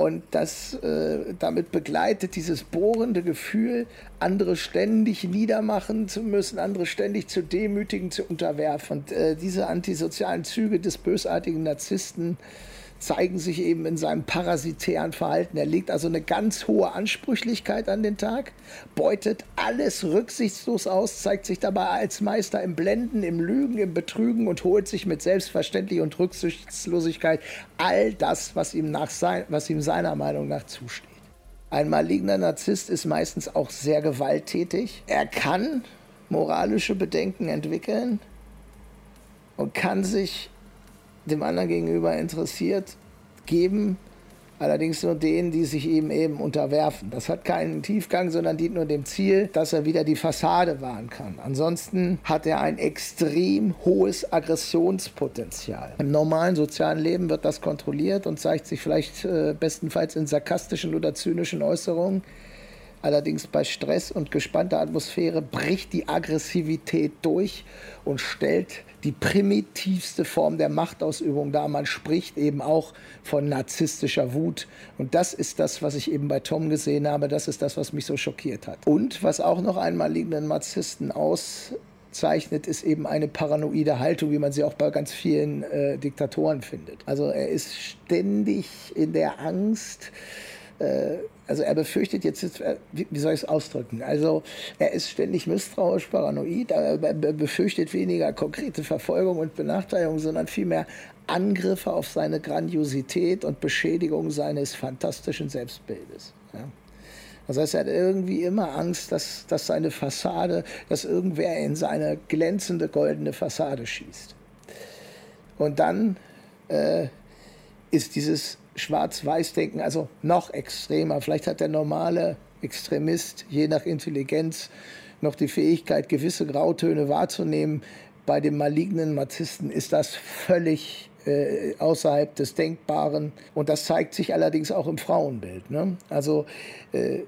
und das äh, damit begleitet dieses bohrende Gefühl, andere ständig niedermachen zu müssen, andere ständig zu demütigen, zu unterwerfen. Und äh, diese antisozialen Züge des bösartigen Narzissten zeigen sich eben in seinem parasitären Verhalten. Er legt also eine ganz hohe Ansprüchlichkeit an den Tag, beutet alles rücksichtslos aus, zeigt sich dabei als Meister im Blenden, im Lügen, im Betrügen und holt sich mit Selbstverständlichkeit und Rücksichtslosigkeit all das, was ihm, nach sein, was ihm seiner Meinung nach zusteht. Ein maligner Narzisst ist meistens auch sehr gewalttätig. Er kann moralische Bedenken entwickeln und kann sich dem anderen gegenüber interessiert, geben allerdings nur denen, die sich ihm eben unterwerfen. Das hat keinen Tiefgang, sondern dient nur dem Ziel, dass er wieder die Fassade wahren kann. Ansonsten hat er ein extrem hohes Aggressionspotenzial. Im normalen sozialen Leben wird das kontrolliert und zeigt sich vielleicht äh, bestenfalls in sarkastischen oder zynischen Äußerungen. Allerdings bei Stress und gespannter Atmosphäre bricht die Aggressivität durch und stellt die primitivste Form der Machtausübung dar. Man spricht eben auch von narzisstischer Wut. Und das ist das, was ich eben bei Tom gesehen habe. Das ist das, was mich so schockiert hat. Und was auch noch einmal liegenden Narzissten auszeichnet, ist eben eine paranoide Haltung, wie man sie auch bei ganz vielen äh, Diktatoren findet. Also er ist ständig in der Angst, äh, also er befürchtet jetzt, äh, wie soll ich es ausdrücken? Also er ist ständig misstrauisch, paranoid, er befürchtet weniger konkrete Verfolgung und Benachteiligung, sondern vielmehr Angriffe auf seine Grandiosität und Beschädigung seines fantastischen Selbstbildes. Ja. Das heißt, er hat irgendwie immer Angst, dass, dass seine Fassade, dass irgendwer in seine glänzende goldene Fassade schießt. Und dann äh, ist dieses Schwarz-Weiß-Denken, also noch extremer. Vielleicht hat der normale Extremist, je nach Intelligenz, noch die Fähigkeit, gewisse Grautöne wahrzunehmen. Bei dem malignen Marzisten ist das völlig äh, außerhalb des Denkbaren. Und das zeigt sich allerdings auch im Frauenbild. Ne? Also äh,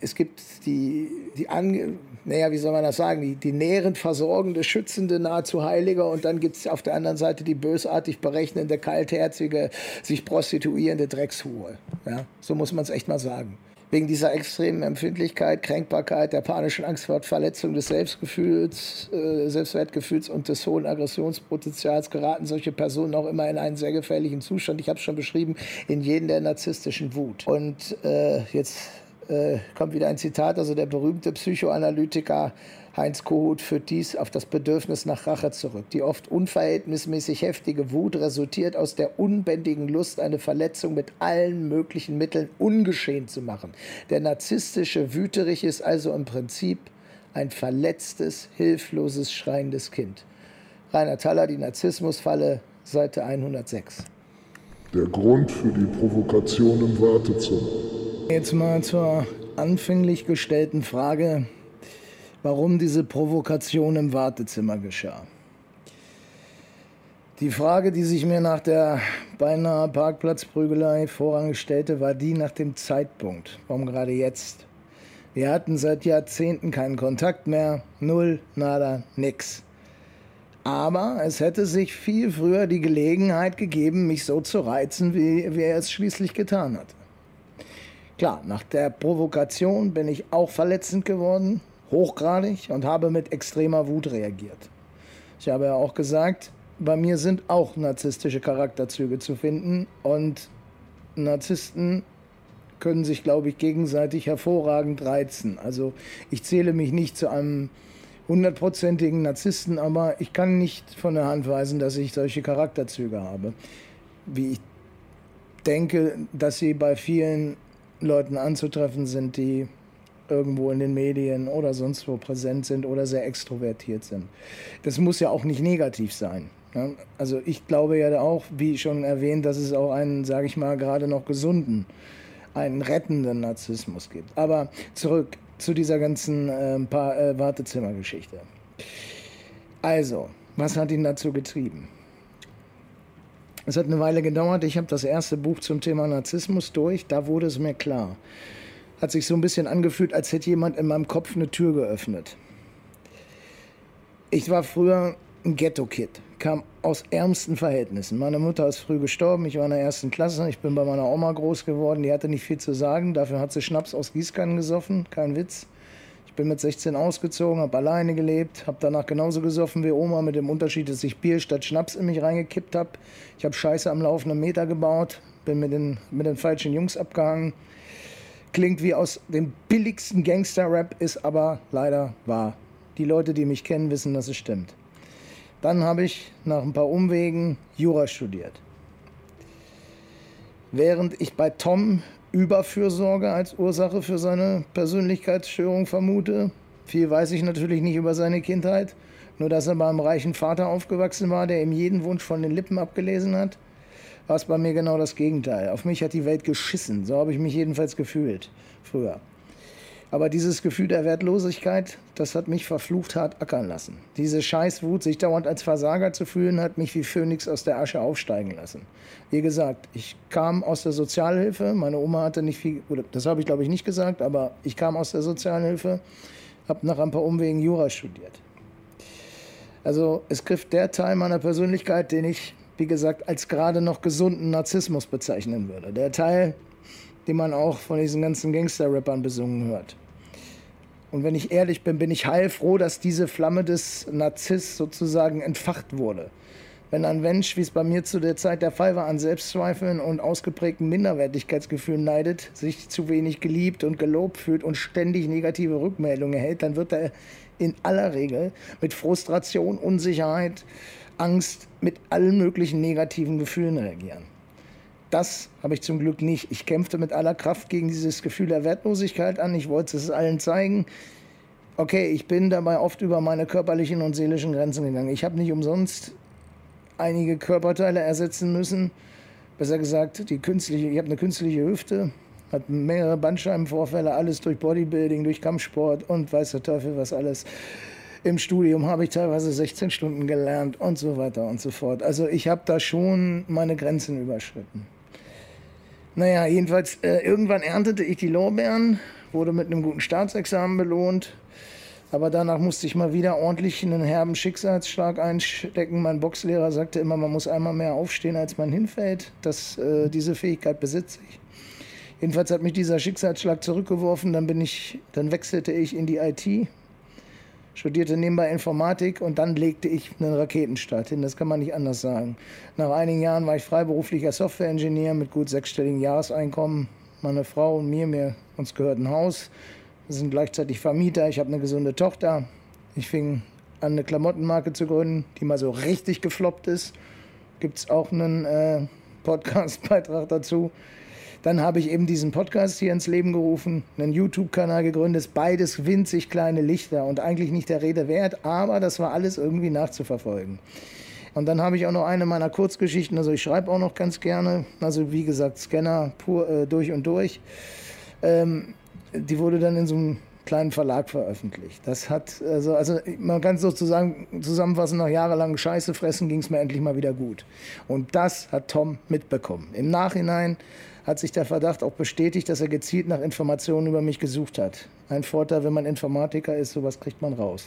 es gibt die, die Ange naja, wie soll man das sagen, die, die nährend versorgende, schützende, nahezu Heilige und dann gibt es auf der anderen Seite die bösartig berechnende, kaltherzige, sich prostituierende Dreckshure. Ja? So muss man es echt mal sagen wegen dieser extremen Empfindlichkeit, Kränkbarkeit, der panischen Angst vor Verletzung des Selbstgefühls, äh, Selbstwertgefühls und des hohen Aggressionspotenzials geraten solche Personen auch immer in einen sehr gefährlichen Zustand. Ich habe es schon beschrieben, in jeden der narzisstischen Wut. Und äh, jetzt äh, kommt wieder ein Zitat, also der berühmte Psychoanalytiker Heinz Kohut führt dies auf das Bedürfnis nach Rache zurück. Die oft unverhältnismäßig heftige Wut resultiert aus der unbändigen Lust, eine Verletzung mit allen möglichen Mitteln ungeschehen zu machen. Der narzisstische Wüterich ist also im Prinzip ein verletztes, hilfloses, schreiendes Kind. Rainer Thaler, die Narzissmusfalle, Seite 106. Der Grund für die Provokation im Wartezimmer. Jetzt mal zur anfänglich gestellten Frage, warum diese Provokation im Wartezimmer geschah. Die Frage, die sich mir nach der beinahe Parkplatzprügelei vorrangig stellte, war die nach dem Zeitpunkt. Warum gerade jetzt? Wir hatten seit Jahrzehnten keinen Kontakt mehr, null, nada, nix. Aber es hätte sich viel früher die Gelegenheit gegeben, mich so zu reizen, wie, wie er es schließlich getan hat. Klar, nach der Provokation bin ich auch verletzend geworden, hochgradig, und habe mit extremer Wut reagiert. Ich habe ja auch gesagt, bei mir sind auch narzisstische Charakterzüge zu finden und Narzissten können sich, glaube ich, gegenseitig hervorragend reizen. Also ich zähle mich nicht zu einem hundertprozentigen Narzissten, aber ich kann nicht von der Hand weisen, dass ich solche Charakterzüge habe. Wie ich denke, dass sie bei vielen Leuten anzutreffen sind, die irgendwo in den Medien oder sonst wo präsent sind oder sehr extrovertiert sind. Das muss ja auch nicht negativ sein. Ne? Also ich glaube ja auch, wie schon erwähnt, dass es auch einen, sage ich mal, gerade noch gesunden, einen rettenden Narzissmus gibt. Aber zurück zu dieser ganzen äh, äh, Wartezimmergeschichte. Also, was hat ihn dazu getrieben? Es hat eine Weile gedauert. Ich habe das erste Buch zum Thema Narzissmus durch. Da wurde es mir klar. Hat sich so ein bisschen angefühlt, als hätte jemand in meinem Kopf eine Tür geöffnet. Ich war früher ein Ghetto-Kid, kam aus ärmsten Verhältnissen. Meine Mutter ist früh gestorben, ich war in der ersten Klasse, ich bin bei meiner Oma groß geworden, die hatte nicht viel zu sagen, dafür hat sie Schnaps aus Gießkannen gesoffen, kein Witz. Ich bin mit 16 ausgezogen, habe alleine gelebt, habe danach genauso gesoffen wie Oma, mit dem Unterschied, dass ich Bier statt Schnaps in mich reingekippt habe. Ich habe Scheiße am laufenden Meter gebaut, bin mit den, mit den falschen Jungs abgehangen. Klingt wie aus dem billigsten Gangster-Rap, ist aber leider wahr. Die Leute, die mich kennen, wissen, dass es stimmt. Dann habe ich nach ein paar Umwegen Jura studiert. Während ich bei Tom Überfürsorge als Ursache für seine Persönlichkeitsstörung vermute, viel weiß ich natürlich nicht über seine Kindheit, nur dass er beim reichen Vater aufgewachsen war, der ihm jeden Wunsch von den Lippen abgelesen hat, war es bei mir genau das Gegenteil. Auf mich hat die Welt geschissen, so habe ich mich jedenfalls gefühlt früher. Aber dieses Gefühl der Wertlosigkeit, das hat mich verflucht hart ackern lassen. Diese Scheißwut, sich dauernd als Versager zu fühlen, hat mich wie Phönix aus der Asche aufsteigen lassen. Wie gesagt, ich kam aus der Sozialhilfe. Meine Oma hatte nicht viel, das habe ich glaube ich nicht gesagt, aber ich kam aus der Sozialhilfe, habe nach ein paar Umwegen Jura studiert. Also es griff der Teil meiner Persönlichkeit, den ich, wie gesagt, als gerade noch gesunden Narzissmus bezeichnen würde. Der Teil, den man auch von diesen ganzen Gangster-Rappern besungen hört. Und wenn ich ehrlich bin, bin ich heilfroh, dass diese Flamme des Narziss sozusagen entfacht wurde. Wenn ein Mensch, wie es bei mir zu der Zeit der Fall war, an Selbstzweifeln und ausgeprägten Minderwertigkeitsgefühlen leidet, sich zu wenig geliebt und gelobt fühlt und ständig negative Rückmeldungen erhält, dann wird er in aller Regel mit Frustration, Unsicherheit, Angst, mit allen möglichen negativen Gefühlen reagieren. Das habe ich zum Glück nicht. Ich kämpfte mit aller Kraft gegen dieses Gefühl der Wertlosigkeit an. Ich wollte es allen zeigen. Okay, ich bin dabei oft über meine körperlichen und seelischen Grenzen gegangen. Ich habe nicht umsonst einige Körperteile ersetzen müssen. Besser gesagt, die künstliche, ich habe eine künstliche Hüfte, habe mehrere Bandscheibenvorfälle, alles durch Bodybuilding, durch Kampfsport und weiß der Teufel was alles. Im Studium habe ich teilweise 16 Stunden gelernt und so weiter und so fort. Also ich habe da schon meine Grenzen überschritten. Naja, jedenfalls, äh, irgendwann erntete ich die Lorbeeren, wurde mit einem guten Staatsexamen belohnt. Aber danach musste ich mal wieder ordentlich einen herben Schicksalsschlag einstecken. Mein Boxlehrer sagte immer, man muss einmal mehr aufstehen, als man hinfällt. Das, äh, diese Fähigkeit besitze ich. Jedenfalls hat mich dieser Schicksalsschlag zurückgeworfen. Dann, bin ich, dann wechselte ich in die IT, studierte nebenbei Informatik und dann legte ich einen Raketenstart hin. Das kann man nicht anders sagen. Nach einigen Jahren war ich freiberuflicher Softwareingenieur mit gut sechsstelligen Jahreseinkommen. Meine Frau und mir, mir uns gehört ein Haus. Wir sind gleichzeitig Vermieter. Ich habe eine gesunde Tochter. Ich fing an, eine Klamottenmarke zu gründen, die mal so richtig gefloppt ist. Gibt es auch einen äh, Podcast-Beitrag dazu. Dann habe ich eben diesen Podcast hier ins Leben gerufen, einen YouTube-Kanal gegründet, beides winzig kleine Lichter und eigentlich nicht der Rede wert, aber das war alles irgendwie nachzuverfolgen. Und dann habe ich auch noch eine meiner Kurzgeschichten, also ich schreibe auch noch ganz gerne, also wie gesagt, Scanner pur äh, durch und durch. Ähm, die wurde dann in so einem kleinen Verlag veröffentlicht. Das hat, also, also man kann es sozusagen zusammenfassen, nach jahrelang Scheiße fressen ging es mir endlich mal wieder gut. Und das hat Tom mitbekommen. Im Nachhinein hat sich der Verdacht auch bestätigt, dass er gezielt nach Informationen über mich gesucht hat. Ein Vorteil, wenn man Informatiker ist, sowas kriegt man raus.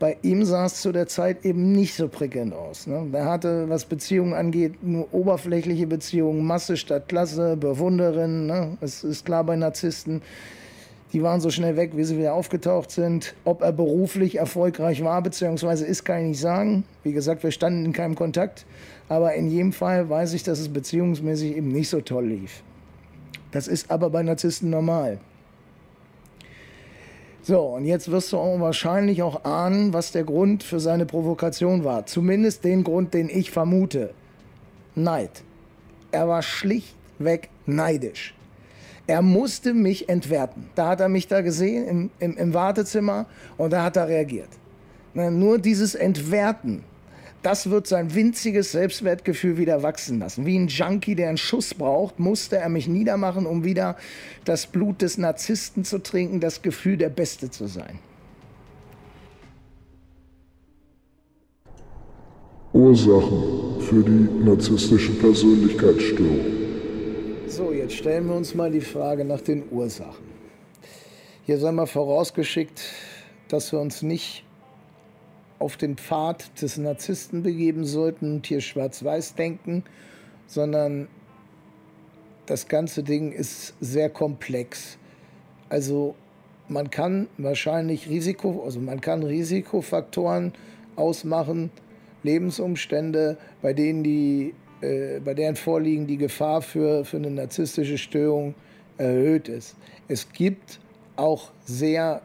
Bei ihm sah es zu der Zeit eben nicht so prickelnd aus. Ne? Er hatte, was Beziehungen angeht, nur oberflächliche Beziehungen, Masse statt Klasse, Bewunderin. Ne? Es ist klar bei Narzissten, die waren so schnell weg, wie sie wieder aufgetaucht sind. Ob er beruflich erfolgreich war, beziehungsweise ist, kann ich nicht sagen. Wie gesagt, wir standen in keinem Kontakt. Aber in jedem Fall weiß ich, dass es beziehungsmäßig eben nicht so toll lief. Das ist aber bei Narzissten normal. So, und jetzt wirst du auch wahrscheinlich auch ahnen, was der Grund für seine Provokation war. Zumindest den Grund, den ich vermute. Neid. Er war schlichtweg neidisch. Er musste mich entwerten. Da hat er mich da gesehen im, im, im Wartezimmer und da hat er reagiert. Nur dieses Entwerten das wird sein winziges Selbstwertgefühl wieder wachsen lassen. Wie ein Junkie, der einen Schuss braucht, musste er mich niedermachen, um wieder das Blut des Narzissten zu trinken, das Gefühl, der Beste zu sein. Ursachen für die narzisstische Persönlichkeitsstörung. So, jetzt stellen wir uns mal die Frage nach den Ursachen. Hier sei mal vorausgeschickt, dass wir uns nicht auf den Pfad des Narzissten begeben sollten und hier schwarz-weiß denken, sondern das ganze Ding ist sehr komplex. Also man kann wahrscheinlich Risiko, also man kann Risikofaktoren ausmachen, Lebensumstände, bei denen die, äh, bei deren Vorliegen die Gefahr für, für eine narzisstische Störung erhöht ist. Es gibt auch sehr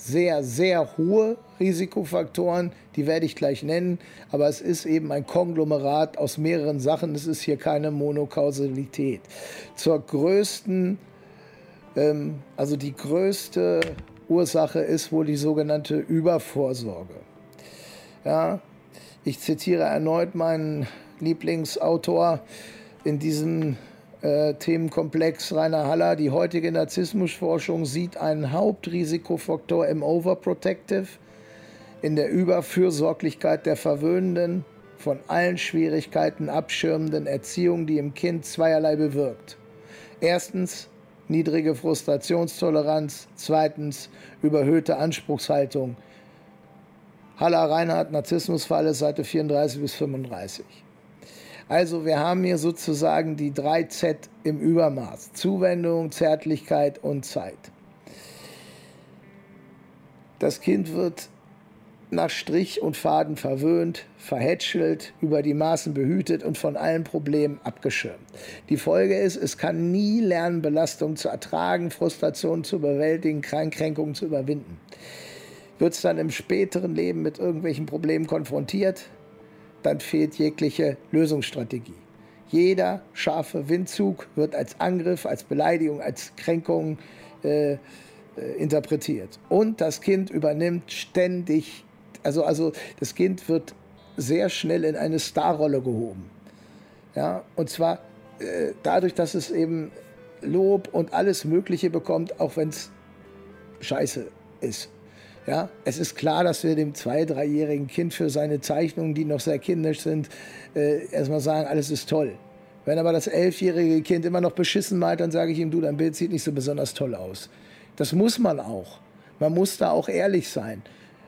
sehr, sehr hohe Risikofaktoren, die werde ich gleich nennen, aber es ist eben ein Konglomerat aus mehreren Sachen, es ist hier keine Monokausalität. Zur größten, ähm, also die größte Ursache ist wohl die sogenannte Übervorsorge. Ja, ich zitiere erneut meinen Lieblingsautor in diesem Themenkomplex Rainer Haller. Die heutige Narzissmusforschung sieht einen Hauptrisikofaktor im Overprotective, in der Überfürsorglichkeit der verwöhnenden, von allen Schwierigkeiten abschirmenden Erziehung, die im Kind zweierlei bewirkt. Erstens niedrige Frustrationstoleranz, zweitens überhöhte Anspruchshaltung. Haller Reinhardt, Narzissmusfalle, Seite 34 bis 35. Also wir haben hier sozusagen die 3Z im Übermaß. Zuwendung, Zärtlichkeit und Zeit. Das Kind wird nach Strich und Faden verwöhnt, verhätschelt, über die Maßen behütet und von allen Problemen abgeschirmt. Die Folge ist, es kann nie lernen, Belastungen zu ertragen, Frustrationen zu bewältigen, Kränkungen zu überwinden. Wird es dann im späteren Leben mit irgendwelchen Problemen konfrontiert, dann fehlt jegliche Lösungsstrategie. Jeder scharfe Windzug wird als Angriff, als Beleidigung, als Kränkung äh, äh, interpretiert. Und das Kind übernimmt ständig, also, also das Kind wird sehr schnell in eine Starrolle gehoben. Ja, und zwar äh, dadurch, dass es eben Lob und alles Mögliche bekommt, auch wenn es scheiße ist. Ja, es ist klar, dass wir dem zwei-, dreijährigen Kind für seine Zeichnungen, die noch sehr kindisch sind, äh, erstmal sagen, alles ist toll. Wenn aber das elfjährige Kind immer noch beschissen malt, dann sage ich ihm, du, dein Bild sieht nicht so besonders toll aus. Das muss man auch. Man muss da auch ehrlich sein.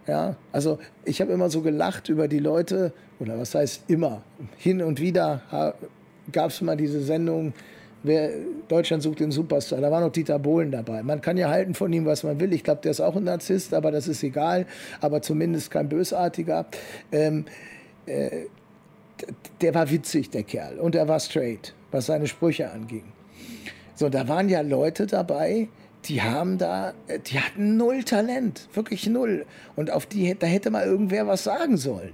Ja, also ich habe immer so gelacht über die Leute, oder was heißt immer, hin und wieder gab es mal diese Sendung, wer, Deutschland sucht den Superstar. Da war noch Dieter Bohlen dabei. Man kann ja halten von ihm, was man will. Ich glaube, der ist auch ein Narzisst, aber das ist egal. Aber zumindest kein Bösartiger. Ähm, äh, der war witzig, der Kerl. Und er war straight, was seine Sprüche anging. So, da waren ja Leute dabei, die haben da, die hatten null Talent, wirklich null. Und auf die, da hätte mal irgendwer was sagen sollen.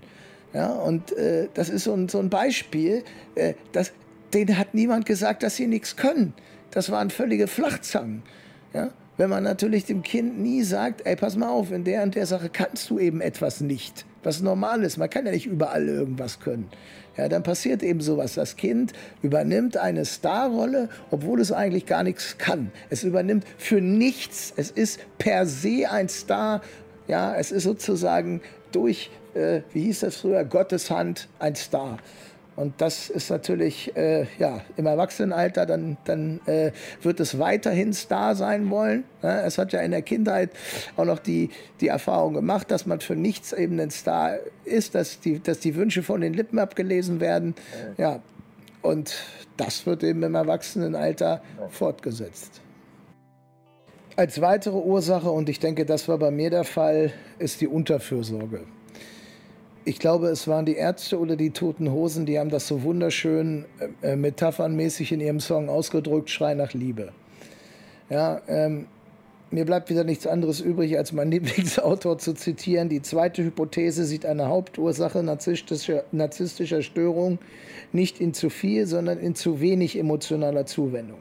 Ja, und äh, das ist so ein, so ein Beispiel, äh, das, denen hat niemand gesagt, dass sie nichts können. Das waren völlige Flachzangen. Ja? Wenn man natürlich dem Kind nie sagt, ey, pass mal auf, in der und der Sache kannst du eben etwas nicht, was normal ist. Man kann ja nicht überall irgendwas können. Ja, dann passiert eben sowas. Das Kind übernimmt eine Starrolle, obwohl es eigentlich gar nichts kann. Es übernimmt für nichts. Es ist per se ein Star. Ja, es ist sozusagen durch, äh, wie hieß das früher, Gottes Hand ein Star. Und das ist natürlich äh, ja, im Erwachsenenalter, dann, dann äh, wird es weiterhin Star sein wollen. Ja, es hat ja in der Kindheit auch noch die, die Erfahrung gemacht, dass man für nichts eben ein Star ist, dass die, dass die Wünsche von den Lippen abgelesen werden. Ja, und das wird eben im Erwachsenenalter fortgesetzt. Als weitere Ursache, und ich denke, das war bei mir der Fall, ist die Unterfürsorge ich glaube, es waren die Ärzte oder die Toten Hosen, die haben das so wunderschön äh, metaphernmäßig in ihrem Song ausgedrückt, Schrei nach Liebe. Ja, ähm, mir bleibt wieder nichts anderes übrig, als meinen Lieblingsautor zu zitieren. Die zweite Hypothese sieht eine Hauptursache narzisstischer, narzisstischer Störung nicht in zu viel, sondern in zu wenig emotionaler Zuwendung.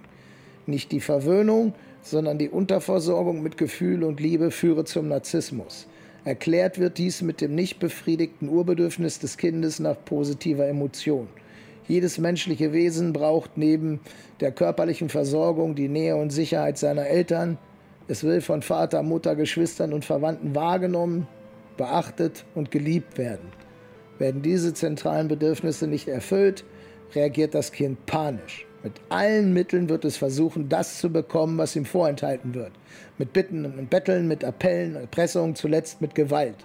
Nicht die Verwöhnung, sondern die Unterversorgung mit Gefühl und Liebe führe zum Narzissmus. Erklärt wird dies mit dem nicht befriedigten Urbedürfnis des Kindes nach positiver Emotion. Jedes menschliche Wesen braucht neben der körperlichen Versorgung die Nähe und Sicherheit seiner Eltern. Es will von Vater, Mutter, Geschwistern und Verwandten wahrgenommen, beachtet und geliebt werden. Werden diese zentralen Bedürfnisse nicht erfüllt, reagiert das Kind panisch. Mit allen Mitteln wird es versuchen, das zu bekommen, was ihm vorenthalten wird. Mit Bitten und Betteln, mit Appellen, Erpressung, zuletzt mit Gewalt.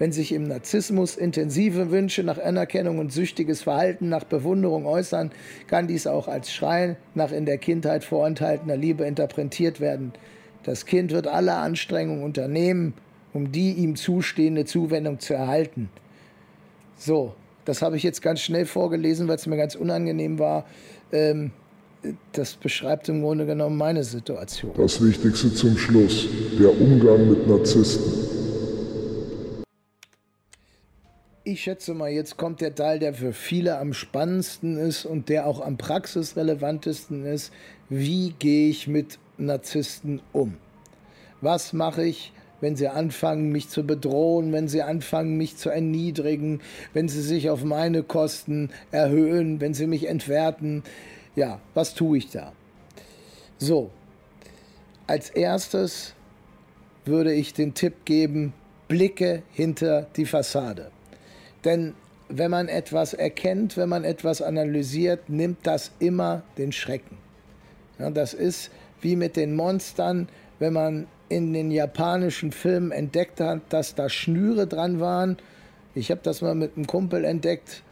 Wenn sich im Narzissmus intensive Wünsche nach Anerkennung und süchtiges Verhalten nach Bewunderung äußern, kann dies auch als Schreien nach in der Kindheit vorenthaltener Liebe interpretiert werden. Das Kind wird alle Anstrengungen unternehmen, um die ihm zustehende Zuwendung zu erhalten. So, das habe ich jetzt ganz schnell vorgelesen, weil es mir ganz unangenehm war. Ähm, das beschreibt im Grunde genommen meine Situation. Das Wichtigste zum Schluss, der Umgang mit Narzissten. Ich schätze mal, jetzt kommt der Teil, der für viele am spannendsten ist und der auch am praxisrelevantesten ist. Wie gehe ich mit Narzissten um? Was mache ich, wenn sie anfangen, mich zu bedrohen, wenn sie anfangen, mich zu erniedrigen, wenn sie sich auf meine Kosten erhöhen, wenn sie mich entwerten. Ja, was tue ich da? So, als erstes würde ich den Tipp geben, blicke hinter die Fassade. Denn wenn man etwas erkennt, wenn man etwas analysiert, nimmt das immer den Schrecken. Ja, das ist wie mit den Monstern, wenn man in den japanischen Filmen entdeckt hat, dass da Schnüre dran waren. Ich habe das mal mit einem Kumpel entdeckt.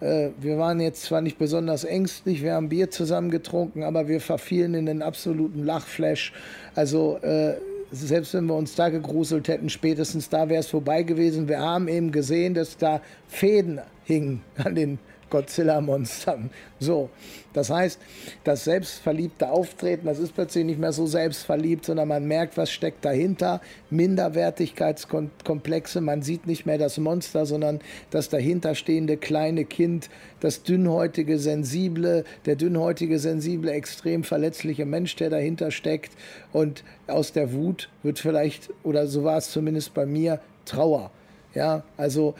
Äh, wir waren jetzt zwar nicht besonders ängstlich, wir haben Bier zusammen getrunken, aber wir verfielen in den absoluten Lachflash. Also äh, selbst wenn wir uns da gegruselt hätten, spätestens da wäre es vorbei gewesen. Wir haben eben gesehen, dass da Fäden hingen an den Godzilla-Monstern. So, das heißt, das selbstverliebte Auftreten, das ist plötzlich nicht mehr so selbstverliebt, sondern man merkt, was steckt dahinter. Minderwertigkeitskomplexe, man sieht nicht mehr das Monster, sondern das dahinterstehende kleine Kind, das dünnhäutige, sensible, der dünnhäutige, sensible, extrem verletzliche Mensch, der dahinter steckt. Und aus der Wut wird vielleicht, oder so war es zumindest bei mir, Trauer. Ja, also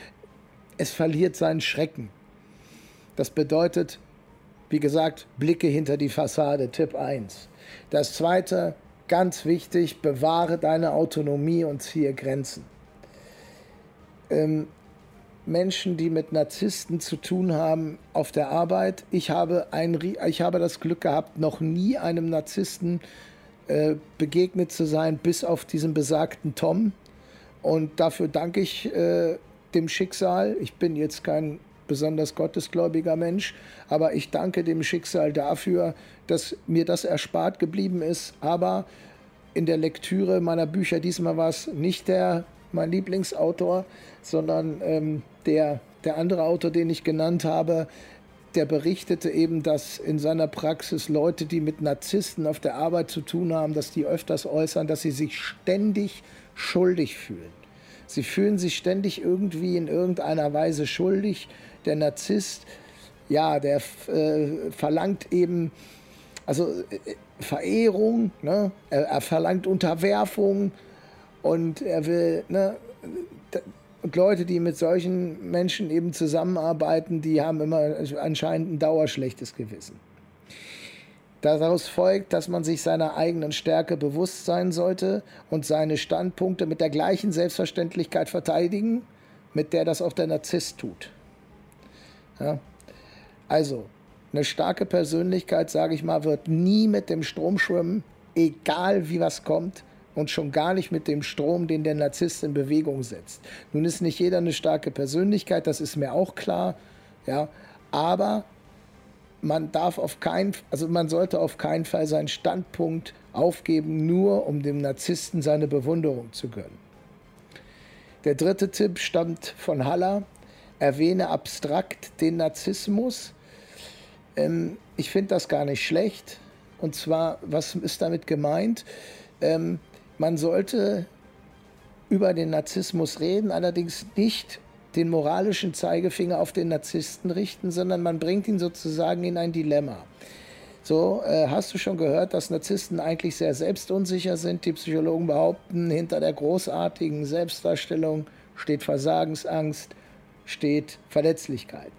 es verliert seinen Schrecken. Das bedeutet, wie gesagt, Blicke hinter die Fassade, Tipp 1. Das zweite, ganz wichtig, bewahre deine Autonomie und ziehe Grenzen. Ähm, Menschen, die mit Narzissten zu tun haben auf der Arbeit. Ich habe, ein, ich habe das Glück gehabt, noch nie einem Narzissten äh, begegnet zu sein, bis auf diesen besagten Tom. Und dafür danke ich äh, dem Schicksal. Ich bin jetzt kein besonders gottesgläubiger Mensch, aber ich danke dem Schicksal dafür, dass mir das erspart geblieben ist. Aber in der Lektüre meiner Bücher, diesmal war es nicht der, mein Lieblingsautor, sondern ähm, der, der andere Autor, den ich genannt habe, der berichtete eben, dass in seiner Praxis Leute, die mit Narzissten auf der Arbeit zu tun haben, dass die öfters äußern, dass sie sich ständig schuldig fühlen. Sie fühlen sich ständig irgendwie in irgendeiner Weise schuldig der Narzisst, ja, der äh, verlangt eben, also äh, Verehrung, ne? er, er, verlangt Unterwerfung und er will, ne? und Leute, die mit solchen Menschen eben zusammenarbeiten, die haben immer anscheinend ein dauerschlechtes Gewissen. Daraus folgt, dass man sich seiner eigenen Stärke bewusst sein sollte und seine Standpunkte mit der gleichen Selbstverständlichkeit verteidigen, mit der das auch der Narzisst tut. Ja? Also, eine starke Persönlichkeit, sage ich mal, wird nie mit dem Strom schwimmen, egal wie was kommt und schon gar nicht mit dem Strom, den der Narzisst in Bewegung setzt. Nun ist nicht jeder eine starke Persönlichkeit, das ist mir auch klar, ja, aber man darf auf keinen, also man sollte auf keinen Fall seinen Standpunkt aufgeben, nur um dem Narzissten seine Bewunderung zu gönnen. Der dritte Tipp stammt von Haller. Erwähne abstrakt den Narzissmus. Ähm, ich finde das gar nicht schlecht. Und zwar, was ist damit gemeint? Ähm, man sollte über den Narzissmus reden, allerdings nicht den moralischen Zeigefinger auf den Narzissten richten, sondern man bringt ihn sozusagen in ein Dilemma. So, äh, hast du schon gehört, dass Narzissten eigentlich sehr selbstunsicher sind? Die Psychologen behaupten, hinter der großartigen Selbstdarstellung steht Versagensangst, steht Verletzlichkeit.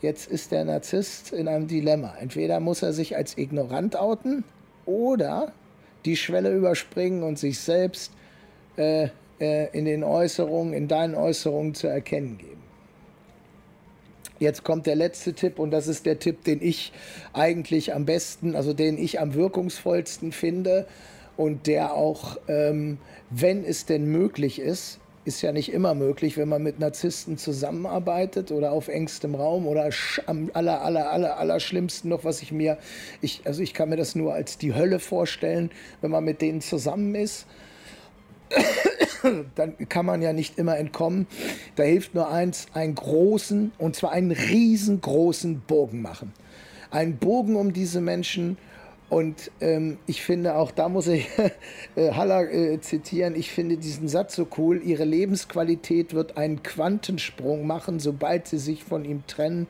Jetzt ist der Narzisst in einem Dilemma. Entweder muss er sich als ignorant outen oder die Schwelle überspringen und sich selbst äh, äh, in den Äußerungen, in deinen Äußerungen zu erkennen geben. Jetzt kommt der letzte Tipp und das ist der Tipp, den ich eigentlich am besten, also den ich am wirkungsvollsten finde und der auch, ähm, wenn es denn möglich ist, ist ja nicht immer möglich, wenn man mit Narzissten zusammenarbeitet oder auf engstem Raum oder am aller, aller, aller, aller schlimmsten noch, was ich mir, ich, also ich kann mir das nur als die Hölle vorstellen, wenn man mit denen zusammen ist. dann kann man ja nicht immer entkommen. Da hilft nur eins, einen großen, und zwar einen riesengroßen Bogen machen. Einen Bogen um diese Menschen. Und ähm, ich finde, auch da muss ich äh, Haller äh, zitieren, ich finde diesen Satz so cool, ihre Lebensqualität wird einen Quantensprung machen, sobald sie sich von ihm trennen,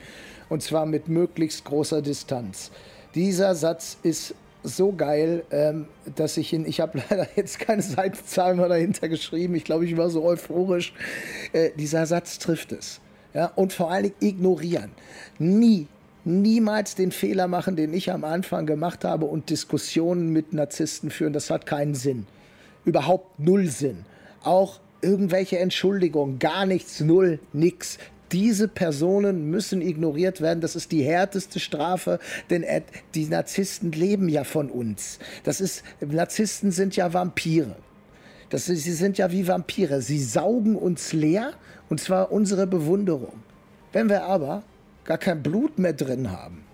und zwar mit möglichst großer Distanz. Dieser Satz ist so geil, ähm, dass ich ihn, ich habe leider jetzt keine Seitenzahlen mehr dahinter geschrieben, ich glaube, ich war so euphorisch. Äh, dieser Satz trifft es. Ja? Und vor allen Dingen ignorieren. Nie, niemals den Fehler machen, den ich am Anfang gemacht habe und Diskussionen mit Narzissten führen. Das hat keinen Sinn. Überhaupt null Sinn. Auch irgendwelche Entschuldigungen, gar nichts, null, nix diese Personen müssen ignoriert werden. Das ist die härteste Strafe, denn die Narzissten leben ja von uns. Das ist, Narzissten sind ja Vampire. Das sie sind ja wie Vampire. Sie saugen uns leer und zwar unsere Bewunderung. Wenn wir aber gar kein Blut mehr drin haben.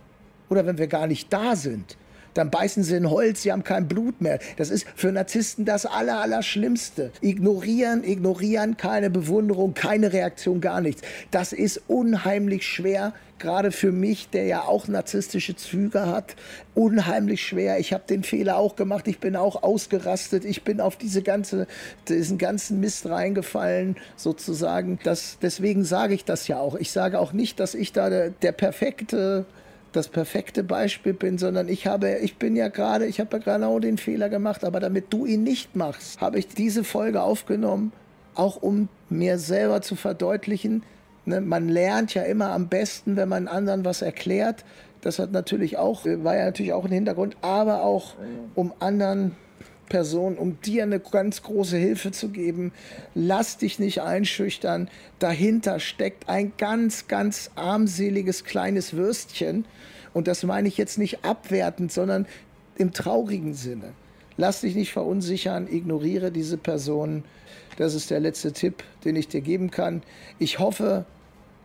Oder wenn wir gar nicht da sind, dann beißen sie in Holz, sie haben kein Blut mehr. Das ist für Narzissten das Aller, Allerschlimmste. Ignorieren, ignorieren, keine Bewunderung, keine Reaktion, gar nichts. Das ist unheimlich schwer, gerade für mich, der ja auch narzisstische Züge hat, unheimlich schwer. Ich habe den Fehler auch gemacht, ich bin auch ausgerastet, ich bin auf diese ganze, diesen ganzen Mist reingefallen, sozusagen. Das, deswegen sage ich das ja auch. Ich sage auch nicht, dass ich da der, der perfekte das perfekte Beispiel bin, sondern ich habe, ich bin ja gerade, ich habe ja genau den Fehler gemacht, aber damit du ihn nicht machst, habe ich diese Folge aufgenommen, auch um mir selber zu verdeutlichen, ne, man lernt ja immer am besten, wenn man anderen was erklärt. Das hat natürlich auch, war ja natürlich auch ein Hintergrund, aber auch um anderen Person, um dir eine ganz große Hilfe zu geben. Lass dich nicht einschüchtern. Dahinter steckt ein ganz, ganz armseliges kleines Würstchen. Und das meine ich jetzt nicht abwertend, sondern im traurigen Sinne. Lass dich nicht verunsichern, ignoriere diese Person. Das ist der letzte Tipp, den ich dir geben kann. Ich hoffe,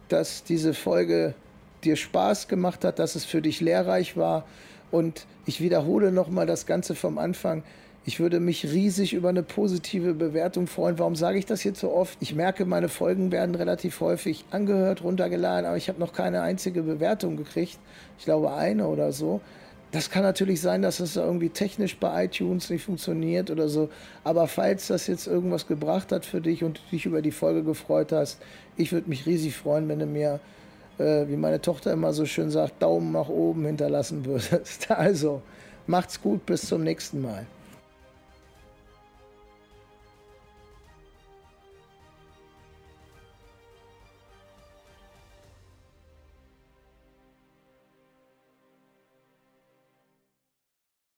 dass diese Folge dir Spaß gemacht hat, dass es für dich lehrreich war. Und ich wiederhole nochmal das Ganze vom Anfang. Ich würde mich riesig über eine positive Bewertung freuen. Warum sage ich das jetzt so oft? Ich merke, meine Folgen werden relativ häufig angehört, runtergeladen, aber ich habe noch keine einzige Bewertung gekriegt. Ich glaube eine oder so. Das kann natürlich sein, dass es irgendwie technisch bei iTunes nicht funktioniert oder so. Aber falls das jetzt irgendwas gebracht hat für dich und du dich über die Folge gefreut hast, ich würde mich riesig freuen, wenn du mir, äh, wie meine Tochter immer so schön sagt, Daumen nach oben hinterlassen würdest. Also, macht's gut, bis zum nächsten Mal.